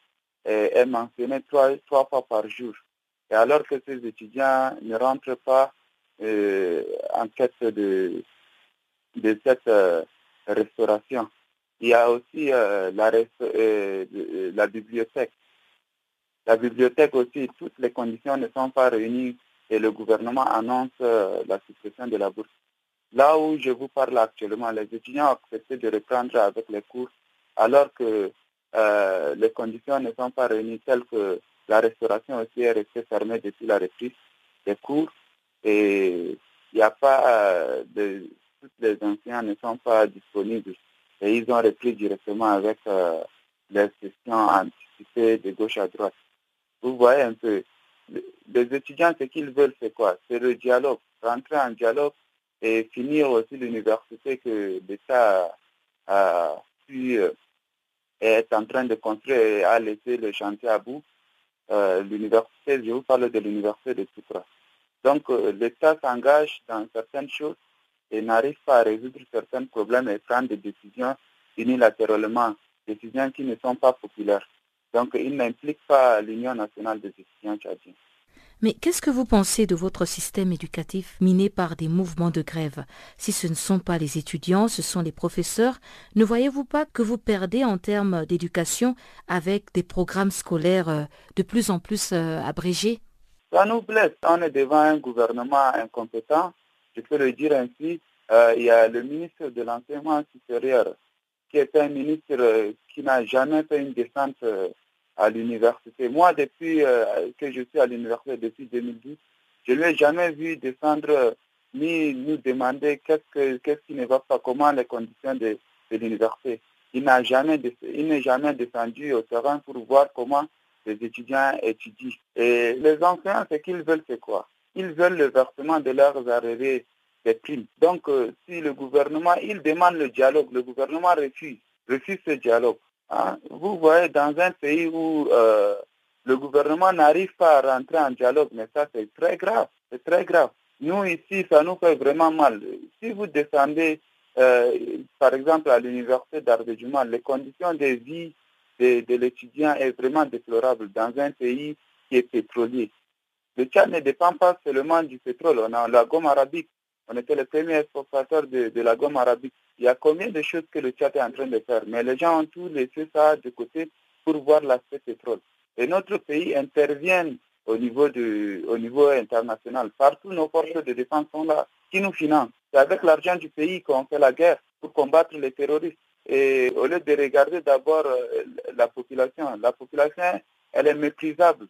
est, mentionné trois, fois par jour. Alors que ces étudiants ne rentrent pas euh, en quête de, cette euh, restauration. Il y a aussi euh, la bibliothèque. La bibliothèque aussi, toutes les conditions ne sont pas réunies et le gouvernement annonce la suppression de la bourse. Là où je vous parle actuellement, les étudiants ont accepté de reprendre avec les cours alors que les conditions ne sont pas réunies telles que la restauration aussi est restée fermée depuis la reprise des cours et il n'y a pas euh, de tous les enseignants ne sont pas disponibles et ils ont repris directement avec euh, les sessions anticipées de gauche à droite. Vous voyez un peu, les étudiants, ce qu'ils veulent, c'est quoi? C'est le dialogue, rentrer en dialogue et finir aussi l'université que l'État a pu euh, être en train de construire et a laissé le chantier à bout. Euh, l'université, je vous parle de l'université de Tupra. Donc euh, l'État s'engage dans certaines choses et n'arrive pas à résoudre certains problèmes et prendre des décisions unilatéralement, décisions qui ne sont pas populaires. Donc il n'implique pas l'Union nationale des étudiants tchadiens. Mais qu'est-ce que vous pensez de votre système éducatif miné par des mouvements de grève? Si ce ne sont pas les étudiants, ce sont les professeurs, ne voyez-vous pas que vous perdez en termes d'éducation avec des programmes scolaires euh, de plus en plus euh, abrégés? Ça nous blesse. On est devant un gouvernement incompétent, je peux le dire ainsi. Euh, il y a le ministre de l'enseignement supérieur qui est un ministre qui n'a jamais fait une descente à l'université. Moi, depuis euh, que je suis à l'université, depuis 2010, je ne lui ai jamais vu descendre ni nous demander qu'est-ce, qui ne va pas, comment les conditions de, l'université. Il n'a jamais, il n'est jamais descendu au terrain pour voir comment les étudiants étudient. Et les enseignants, ce qu'ils veulent, c'est quoi? Ils veulent le versement de leurs arrivées des primes. Donc, euh, si le gouvernement, il demande le dialogue, le gouvernement refuse, refuse ce dialogue. Hein, vous voyez, dans un pays où euh, le gouvernement n'arrive pas à rentrer en dialogue, mais ça c'est très grave, c'est très grave. Nous ici, ça nous fait vraiment mal. Si vous descendez, euh, par exemple, à l'université d'Ardejuma, les conditions de vie de, l'étudiant est vraiment déplorable dans un pays qui est pétrolier. Le Tchad ne dépend pas seulement du pétrole. On a la gomme arabique. On était le premier exportateur de la gomme arabique. Il y a combien de choses que le Tchad est en train de faire, mais les gens ont tout laissé ça de côté pour voir l'aspect pétrole. Et notre pays intervient au niveau, au niveau international. Partout, nos forces de défense sont là, qui nous financent. C'est avec l'argent du pays qu'on fait la guerre pour combattre les terroristes. Et au lieu de regarder d'abord euh, la population, la population, elle est méprisable.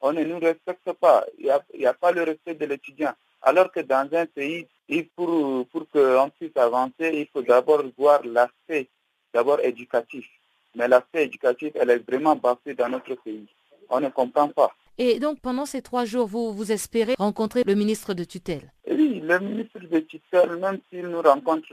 On ne nous respecte pas. Il n'y a, pas le respect de l'étudiant. Alors que dans un pays pour, pour qu'on puisse avancer, il faut d'abord voir l'aspect, d'abord éducatif. Mais l'aspect éducatif, elle est vraiment bafouée dans notre pays. On ne comprend pas. Et donc, pendant ces trois jours, vous, vous espérez rencontrer le ministre de tutelle? Oui, le ministre de tutelle, même s'il nous rencontre,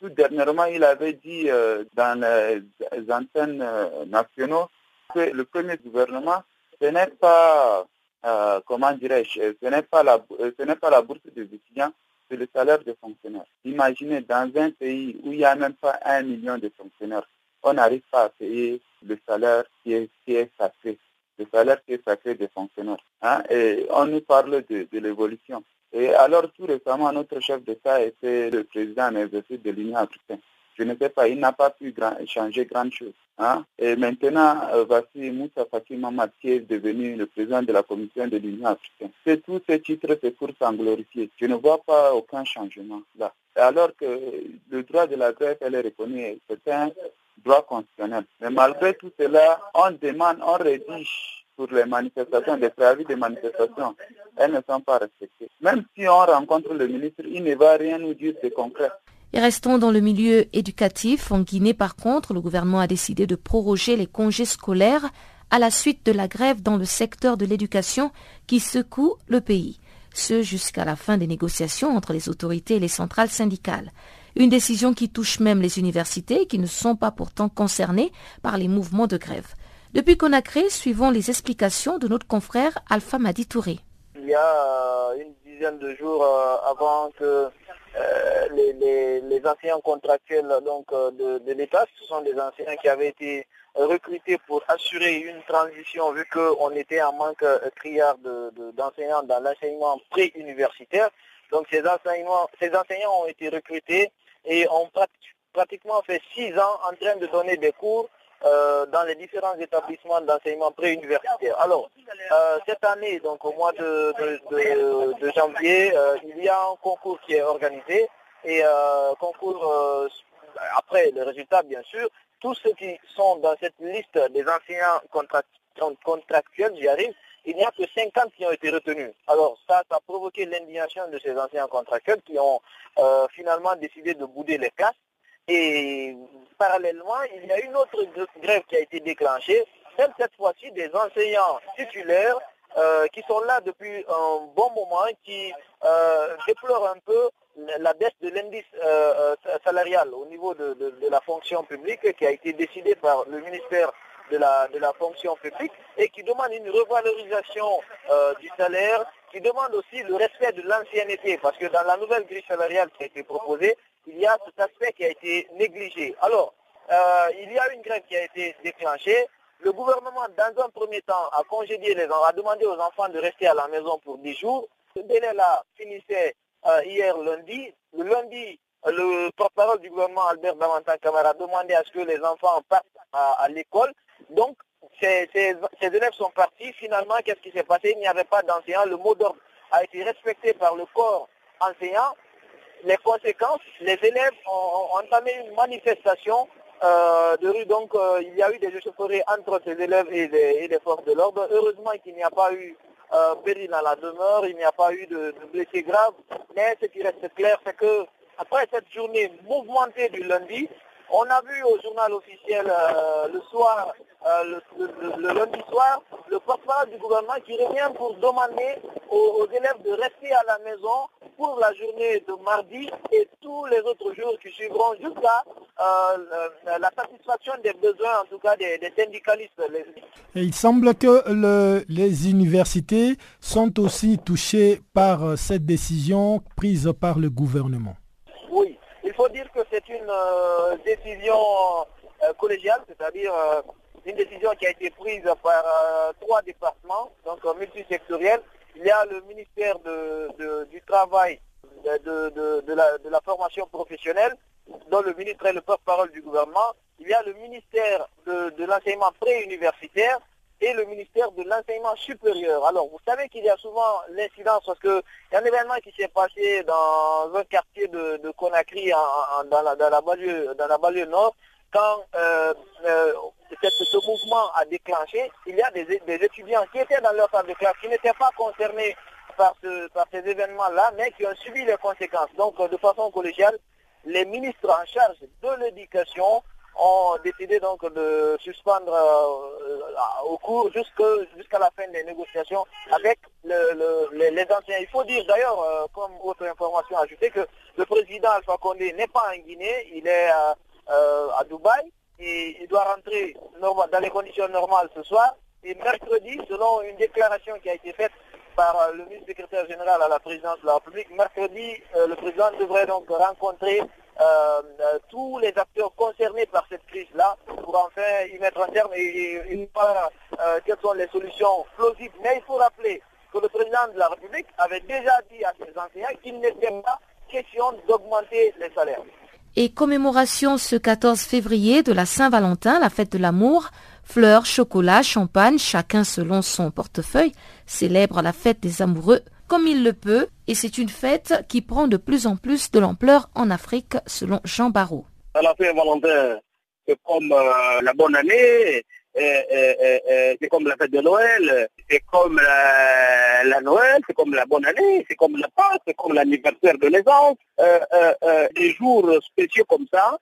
tout dernièrement, il avait dit euh, dans les antennes euh, nationaux que le premier gouvernement, ce n'est pas, euh, comment dirais-je, ce n'est pas, la, ce n'est pas la bourse des étudiants, c'est le salaire des fonctionnaires. Imaginez, dans un pays où il n'y a même pas un million de fonctionnaires, on n'arrive pas à payer le salaire qui est, qui est sacré, le salaire qui est sacré des fonctionnaires. Hein. Et on nous parle de, de l'évolution. Et alors, tout récemment, notre chef d'État était le président en exercice de l'Union africaine je ne sais pas, il n'a pas pu changer grand chose. Hein. Et maintenant, euh, voici Moussa Faki Mamad qui est devenu le président de la Commission de l'Union africaine. C'est tous ces titres, c'est pour s'en glorifier. Je ne vois pas aucun changement là. Alors que le droit de la grève, elle est reconnue, c'est un droit constitutionnel. Mais malgré tout cela, on demande, on rédige pour les manifestations, des préavis de manifestation, elles ne sont pas respectées. Même si on rencontre le ministre, il ne va rien nous dire de concret. Et restons dans le milieu éducatif. En Guinée, par contre, le gouvernement a décidé de proroger les congés scolaires à la suite de la grève dans le secteur de l'éducation qui secoue le pays, ce jusqu'à la fin des négociations entre les autorités et les centrales syndicales. Une décision qui touche même les universités qui ne sont pas pourtant concernées par les mouvements de grève. Depuis Conakry, suivons les explications de notre confrère Alpha Madi Touré. Il y a une dizaine de jours euh, avant que euh, les, enseignants contractuels donc, euh, de, l'État, ce sont des enseignants qui avaient été recrutés pour assurer une transition vu qu'on était en manque criard d'enseignants dans l'enseignement pré-universitaire. Donc ces ces enseignants ont été recrutés et ont pratiquement fait six ans en train de donner des cours euh, dans les différents établissements d'enseignement pré-universitaire. Alors, euh, cette année, donc au mois de, janvier, euh, il y a un concours qui est organisé et concours après le résultat, bien sûr, tous ceux qui sont dans cette liste des enseignants contractuels, j'y arrive, il n'y a que 50 qui ont été retenus. Alors ça, ça a provoqué l'indignation de ces enseignants contractuels qui ont finalement décidé de bouder les classes et parallèlement, il y a une autre grève qui a été déclenchée, même cette fois-ci des enseignants titulaires euh, qui sont là depuis un bon moment, qui euh, déplorent un peu la baisse de l'indice euh, salarial au niveau de, la fonction publique qui a été décidée par le ministère de la, de la fonction publique et qui demande une revalorisation du salaire, qui demande aussi le respect de l'ancienneté, parce que dans la nouvelle grille salariale qui a été proposée, il y a cet aspect qui a été négligé. Alors, euh, il y a une grève qui a été déclenchée. Le gouvernement, dans un premier temps, a congédié les enfants, a demandé aux enfants de rester à la maison pour 10 jours. Ce délai-là finissait euh, hier lundi. Le lundi, le porte-parole du gouvernement, Albert Damantan Camara, a demandé à ce que les enfants partent à, l'école. Donc, ces, élèves sont partis. Finalement, qu'est-ce qui s'est passé? Il n'y avait pas d'enseignants. Le mot d'ordre a été respecté par le corps enseignant les conséquences, les élèves ont, entamé une manifestation euh, de rue. Donc, euh, il y a eu des échauffourées entre ces élèves et les, forces de l'ordre. Heureusement qu'il n'y a pas eu euh, péril à la demeure, il n'y a pas eu de, blessés graves. Mais ce qui reste clair, c'est que après cette journée mouvementée du lundi, on a vu au journal officiel le soir, le, lundi soir, le porte-parole du gouvernement qui revient pour demander aux élèves de rester à la maison pour la journée de mardi et tous les autres jours qui suivront jusqu'à euh, la satisfaction des besoins, en tout cas des, syndicalistes. il semble que les universités sont aussi touchées par euh, cette décision prise par le gouvernement. Il faut dire que c'est une euh, décision collégiale, c'est-à-dire une décision qui a été prise par trois départements, donc multisectoriels, il y a le ministère du Travail, de, la, formation professionnelle, dont le ministre est le porte-parole du gouvernement. Il y a le ministère de, l'enseignement pré-universitaire et le ministère de l'enseignement supérieur. Alors, vous savez qu'il y a souvent l'incidence parce qu'il y a un événement qui s'est passé dans un quartier de, Conakry, dans, la, dans, la banlieue, dans la banlieue nord, quand euh, euh, ce mouvement a déclenché, il y a des, étudiants qui étaient dans leur salle de classe, qui n'étaient pas concernés par, ces événements-là, mais qui ont subi les conséquences. Donc, euh, de façon collégiale, les ministres en charge de l'éducation ont décidé donc de suspendre au cours jusqu'à la fin des négociations avec les, anciens. Il faut dire d'ailleurs, comme autre information ajoutée, que le président Alpha Condé n'est pas en Guinée, il est euh, à Dubaï. Et il doit rentrer dans les conditions normales ce soir. Et mercredi, selon une déclaration qui a été faite par euh, le ministre secrétaire général à la présidence de la République, mercredi, euh, le président devrait donc rencontrer tous les acteurs concernés par cette crise-là pour enfin y mettre un terme et, et, voir quelles sont les solutions plausibles. Mais il faut rappeler que le président de la République avait déjà dit à ses enseignants qu'il n'était pas question d'augmenter les salaires et commémoration ce 14 février de la Saint-Valentin, la fête de l'amour. Fleurs, chocolat, champagne, chacun selon son portefeuille, célèbre la fête des amoureux comme il le peut, et c'est une fête qui prend de plus en plus de l'ampleur en Afrique, selon Jean Barrault. La Saint-Valentin, c'est comme euh, la bonne année, c'est comme la fête de Noël, c'est comme la, Noël, c'est comme la bonne année, c'est comme la Pâque, c'est comme l'anniversaire de naissance. Euh, euh, des jours spéciaux comme ça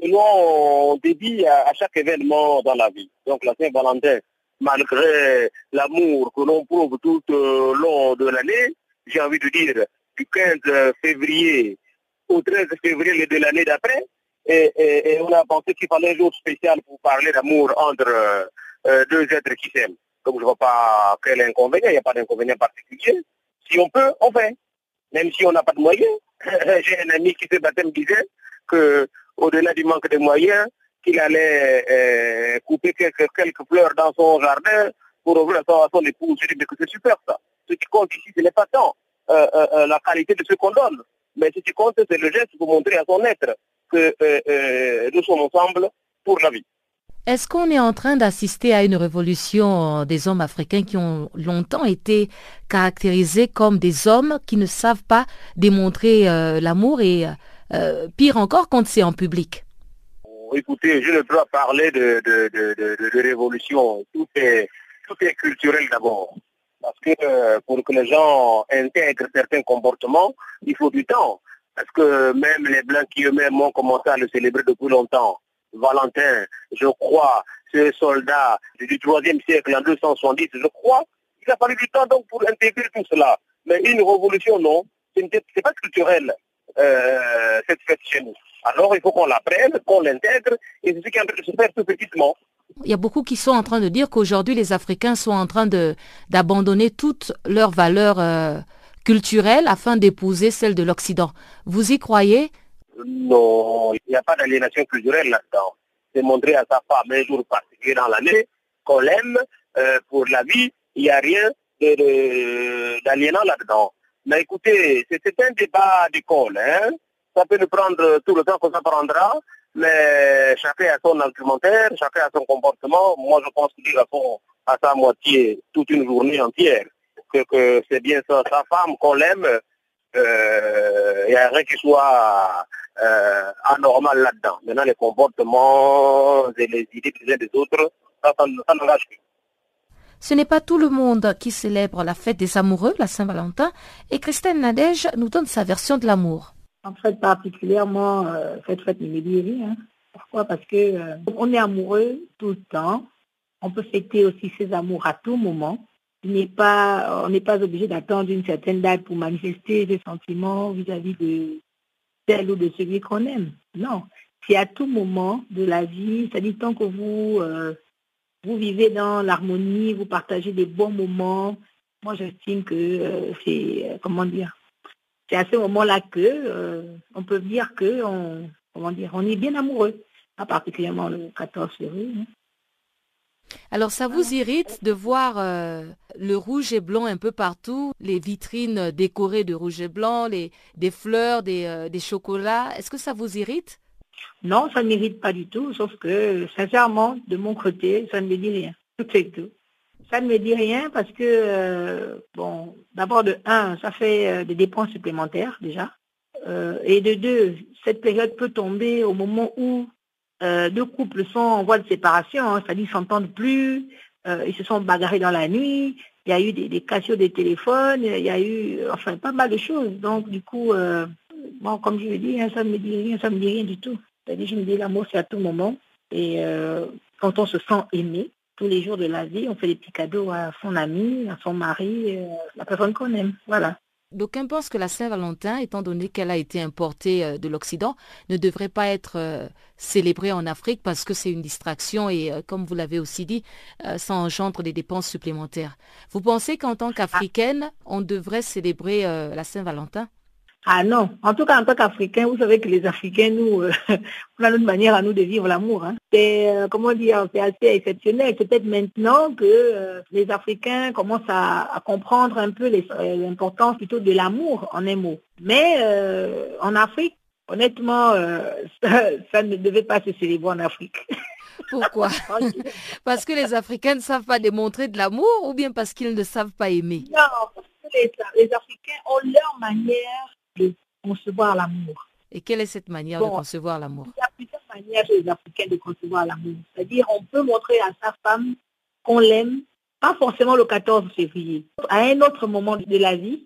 que l'on dédie à, chaque événement dans la vie. Donc la Saint-Valentin, malgré l'amour que l'on prouve tout au long de l'année, j'ai envie de dire du 15 février au 13 février de l'année d'après, et, on a pensé qu'il fallait un jour spécial pour parler d'amour entre euh, deux êtres qui s'aiment. Donc je ne vois pas quel inconvénient, il n'y a pas d'inconvénient particulier. Si on peut, on fait. Même si on n'a pas de moyens. *laughs* J'ai un ami qui se battait me disait que au-delà du manque de moyens, qu'il allait euh, couper quelques, quelques, fleurs dans son jardin pour ouvrir à son, épouse. Je dis que c'est super ça. Ce qui compte ici, ce n'est pas tant euh, la qualité de ce qu'on donne, mais ce qui compte, c'est le geste pour montrer à son être que euh, euh, nous sommes ensemble pour la vie. Est-ce qu'on est en train d'assister à une révolution des hommes africains qui ont longtemps été caractérisés comme des hommes qui ne savent pas démontrer euh, l'amour et pire encore quand c'est en public? Écoutez, je ne peux pas parler de, de, révolution. Tout est, tout est culturel d'abord. Parce que pour que les gens intègrent certains comportements, il faut du temps. Parce que même les Blancs qui eux-mêmes ont commencé à le célébrer depuis longtemps. Valentin, je crois, ce soldat du troisième siècle en 270, je crois, il a fallu du temps donc pour intégrer tout cela. Mais une révolution, non, ce n'est pas culturel, euh, cette fête chez nous. Alors il faut qu'on l'apprenne, qu'on l'intègre, et c'est ce qui est en train de se faire tout petitement. Il y a beaucoup qui sont en train de dire qu'aujourd'hui les Africains sont en train d'abandonner toutes leurs valeurs euh, culturelle afin d'épouser celle de l'Occident. Vous y croyez? Non, il n'y a pas d'aliénation culturelle là-dedans. C'est montrer à sa femme un jour particulier dans l'année qu'on l'aime euh, pour la vie. Il n'y a rien d'aliénant là-dedans. Mais écoutez, c'est un débat d'école. Hein? Ça peut nous prendre tout le temps que ça prendra, mais chacun a son argumentaire, chacun a son comportement. Moi, je pense qu'il a son, à sa moitié toute une journée entière que, c'est bien ça, sa femme, qu'on l'aime, il n'y a rien qui soit euh, anormal là-dedans. Maintenant, les comportements et les idées des uns des autres, ça, ça, n'engage plus. Ce n'est pas tout le monde qui célèbre la fête des amoureux, la Saint-Valentin, et Christine Nadège nous donne sa version de l'amour. En fait, particulièrement, euh, cette fête dit rien. Pourquoi? Parce que on est amoureux tout le temps. On peut fêter aussi ses amours à tout moment pas, on n'est pas obligé d'attendre une certaine date pour manifester des sentiments vis-à-vis de tel ou de celui qu'on aime. Non. C'est à tout moment de la vie, dit tant que vous, euh, vous vivez dans l'harmonie, vous partagez des bons moments, moi j'estime que euh, c'est, euh, comment dire, c'est à ce moment-là que on peut dire que on, comment dire, on est bien amoureux, pas particulièrement le 14 février. Hein. Alors ça vous irrite de voir euh, le rouge et blanc un peu partout, les vitrines décorées de rouge et blanc, les, des fleurs, des, euh, des chocolats. Est-ce que ça vous irrite? Non, ça ne m'irrite pas du tout, sauf que sincèrement, de mon côté, ça ne me dit rien. Tout est tout. Ça ne me dit rien parce que, euh, bon, d'abord de un, ça fait des dépenses supplémentaires déjà. et de deux, cette période peut tomber au moment où euh, deux couples sont en voie de séparation, hein, c'est-à-dire ils s'entendent plus, euh, ils se sont bagarrés dans la nuit, il y a eu des, des cassions des téléphones, il y a eu enfin pas mal de choses. Donc du coup, euh, bon, comme je le dis, hein, ça ne me dit rien, ça ne me dit rien du tout. C'est-à-dire je me dis l'amour c'est à tout moment. Et quand on se sent aimé, tous les jours de la vie, on fait des petits cadeaux à son ami, à son mari, à la personne qu'on aime. Voilà. D'aucuns pensent que la Saint-Valentin, étant donné qu'elle a été importée euh, de l'Occident, ne devrait pas être euh, célébrée en Afrique parce que c'est une distraction et, euh, comme vous l'avez aussi dit, ça engendre des dépenses supplémentaires. Vous pensez qu'en tant qu'Africaine, on devrait célébrer la Saint-Valentin? Ah non, en tout cas en tant qu'Africains, vous savez que les Africains, nous, euh, *laughs* on a notre manière à nous de vivre l'amour. Hein. C'est, euh, comment dire, c'est assez exceptionnel. C'est peut-être maintenant que euh, les Africains commencent à, comprendre un peu l'importance plutôt de l'amour en un mot. Mais en Afrique, honnêtement, *laughs* ça, ne devait pas se célébrer en Afrique. *laughs* Pourquoi? Parce que les Africains ne savent pas démontrer de l'amour ou bien parce qu'ils ne savent pas aimer? Non, parce que les, les Africains ont leur manière de concevoir l'amour. Et quelle est cette manière de concevoir l'amour? Il y a plusieurs manières chez les Africains de concevoir l'amour. C'est-à-dire, on peut montrer à sa femme qu'on l'aime, pas forcément le 14 février. À un autre moment de la vie,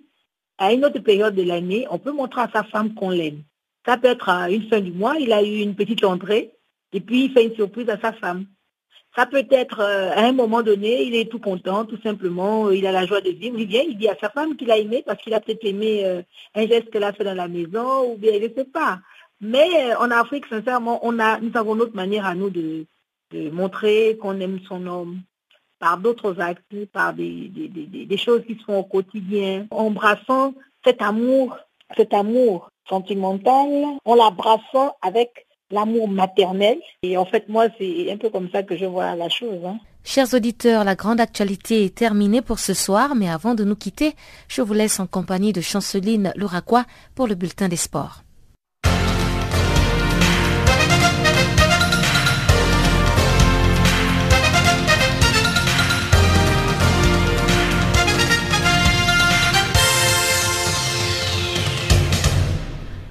à une autre période de l'année, on peut montrer à sa femme qu'on l'aime. Ça peut être à une fin du mois, il a eu une petite entrée, et puis il fait une surprise à sa femme. Ça peut être euh, à un moment donné, il est tout content, tout simplement, il a la joie de vivre. Il vient, il dit à sa femme qu'il a aimé parce qu'il a peut-être aimé euh, un geste qu'elle a fait dans la maison ou bien il ne sait pas. Mais euh, en Afrique, sincèrement, on a, nous avons notre manière à nous de, montrer qu'on aime son homme par d'autres actes, par des, choses qui se font au quotidien, embrassant cet amour, cet amour sentimental, en l'abraçant avec l'amour maternel. Et en fait, moi, c'est un peu comme ça que je vois la chose. Hein. Chers auditeurs, la grande actualité est terminée pour ce soir, mais avant de nous quitter, je vous laisse en compagnie de Chanceline Louraquois pour le bulletin des sports.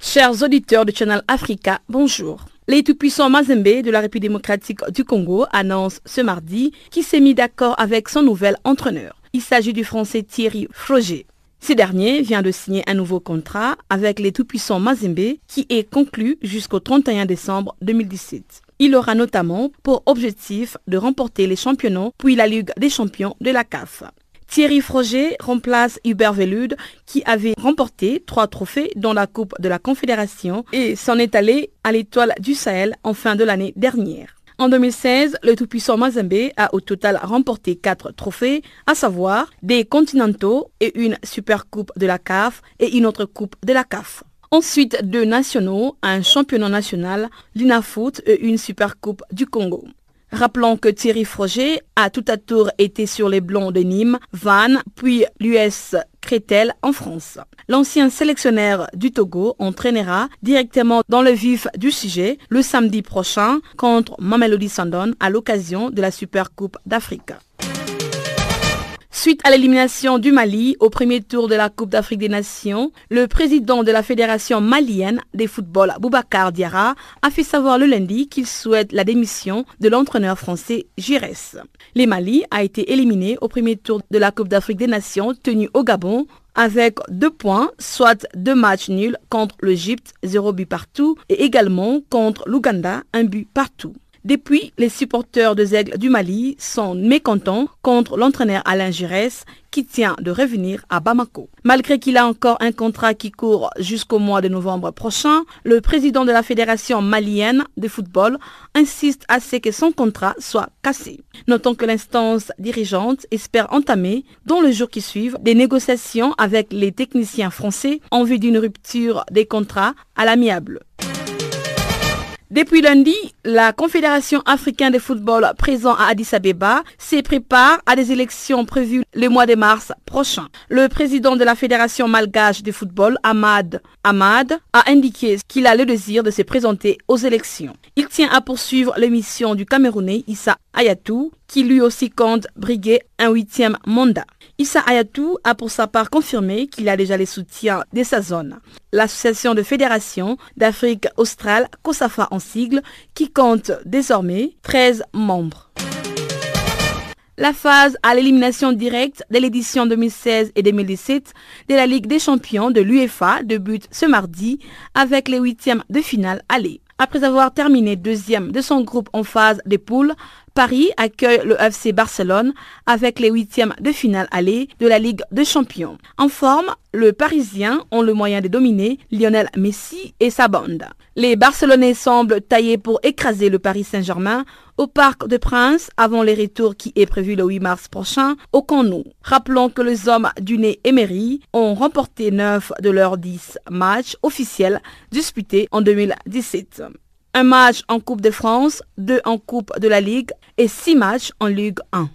Chers auditeurs de Channel Africa, bonjour. Les tout-puissants Mazembe de la République démocratique du Congo annoncent ce mardi qu'il s'est mis d'accord avec son nouvel entraîneur. Il s'agit du français Thierry Froger. Ce dernier vient de signer un nouveau contrat avec les tout-puissants Mazembe qui est conclu jusqu'au 31 décembre 2017. Il aura notamment pour objectif de remporter les championnats puis la Ligue des champions de la CAF. Thierry Froger remplace Hubert Velude qui avait remporté trois trophées dans la Coupe de la Confédération et s'en est allé à l'étoile du Sahel en fin de l'année dernière. En 2016, le tout-puissant Mazembe a au total remporté quatre trophées, à savoir des continentaux et une super coupe de la CAF et une autre coupe de la CAF. Ensuite, deux nationaux, un championnat national, l'INAFOOT et une super coupe du Congo. Rappelons que Thierry Froger a tout à tour été sur les Blonds de Nîmes, Vannes, puis l'US Crétel en France. L'ancien sélectionneur du Togo entraînera directement dans le vif du sujet le samedi prochain contre Mamelody Sandon à l'occasion de la Super Coupe d'Afrique. Suite à l'élimination du Mali au premier tour de la Coupe d'Afrique des Nations, le président de la Fédération malienne des football, Boubacar Diarra, a fait savoir le lundi qu'il souhaite la démission de l'entraîneur français Giresse. Les Mali a été éliminé au premier tour de la Coupe d'Afrique des Nations tenue au Gabon avec deux points, soit deux matchs nuls contre l'Égypte, zéro but partout, et également contre l'Ouganda, un but partout. Depuis, les supporters de Zègle du Mali sont mécontents contre l'entraîneur Alain Giresse qui tient de revenir à Bamako. Malgré qu'il a encore un contrat qui court jusqu'au mois de novembre prochain, le président de la Fédération malienne de football insiste à ce que son contrat soit cassé. Notons que l'instance dirigeante espère entamer, dans les jours qui suivent, des négociations avec les techniciens français en vue d'une rupture des contrats à l'amiable. Depuis lundi, la Confédération africaine de football présent à Addis Abeba se prépare à des élections prévues le mois de mars prochain. Le président de la Fédération malgache de football, Ahmad Ahmad, a indiqué qu'il a le désir de se présenter aux élections. Il tient à poursuivre l'émission du Camerounais Issa Ayatou, qui lui aussi compte briguer un huitième mandat. Issa Ayatou a pour sa part confirmé qu'il a déjà les soutiens de sa zone. L'association de fédération d'Afrique australe, COSAFA en sigle, qui compte désormais 13 membres. La phase à l'élimination directe de l'édition 2016 et 2017 de la Ligue des champions de l'UEFA débute ce mardi avec les huitièmes de finale aller. Après avoir terminé deuxième de son groupe en phase des poules, Paris accueille le FC Barcelone avec les huitièmes de finale aller de la Ligue des Champions. En forme, le Parisien ont le moyen de dominer Lionel Messi et sa bande. Les Barcelonais semblent taillés pour écraser le Paris Saint-Germain au Parc de Prince avant les retours qui est prévu le 8 mars prochain au Camp Nou. Rappelons que les hommes du nez Emery ont remporté 9 de leurs 10 matchs officiels disputés en 2017 un match en Coupe de France, deux en Coupe de la Ligue et six matchs en Ligue 1.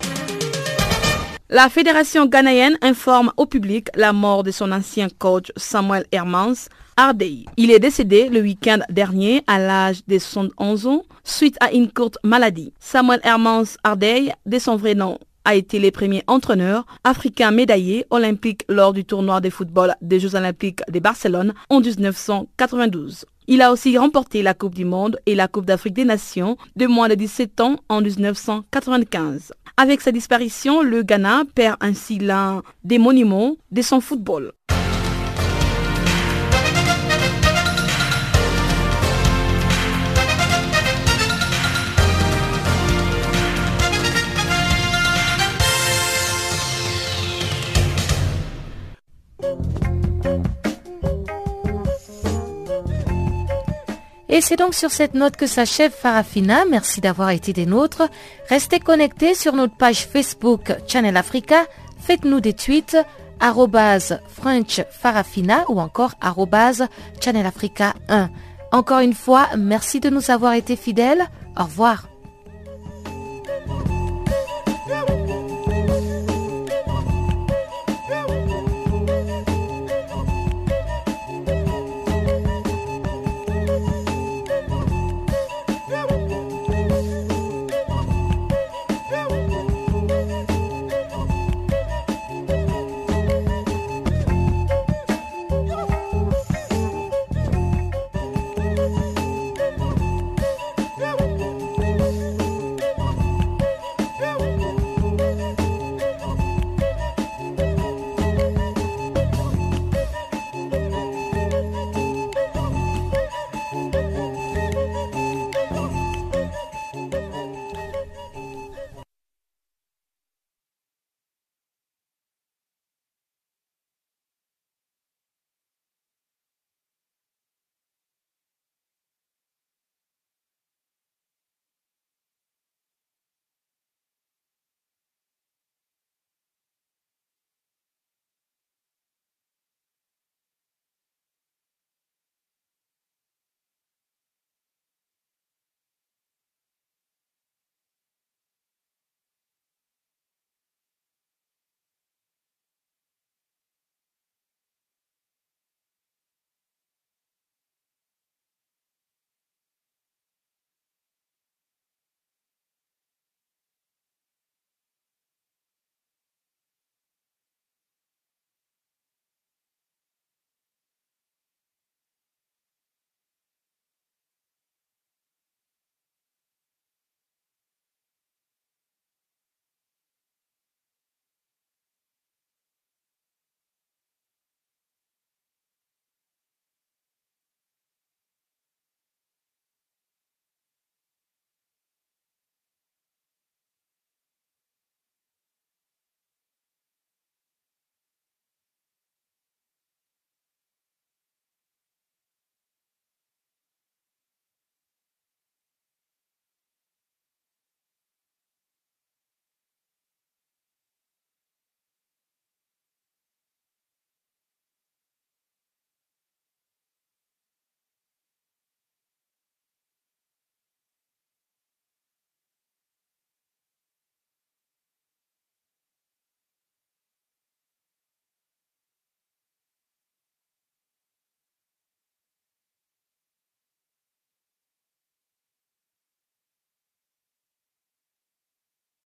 La fédération ghanéenne informe au public la mort de son ancien coach Samuel Hermans Ardei. Il est décédé le week-end dernier à l'âge de 71 ans suite à une courte maladie. Samuel Hermans Ardei, de son vrai nom, a été le premier entraîneur africain médaillé olympique lors du tournoi de football des Jeux olympiques de Barcelone en 1992. Il a aussi remporté la Coupe du Monde et la Coupe d'Afrique des Nations de moins de 17 ans en 1995. Avec sa disparition, le Ghana perd ainsi l'un des monuments de son football. Et c'est donc sur cette note que s'achève Farafina. Merci d'avoir été des nôtres. Restez connectés sur notre page Facebook Channel Africa. Faites-nous des tweets French Farafina ou encore Channel Africa 1. Encore une fois, merci de nous avoir été fidèles. Au revoir.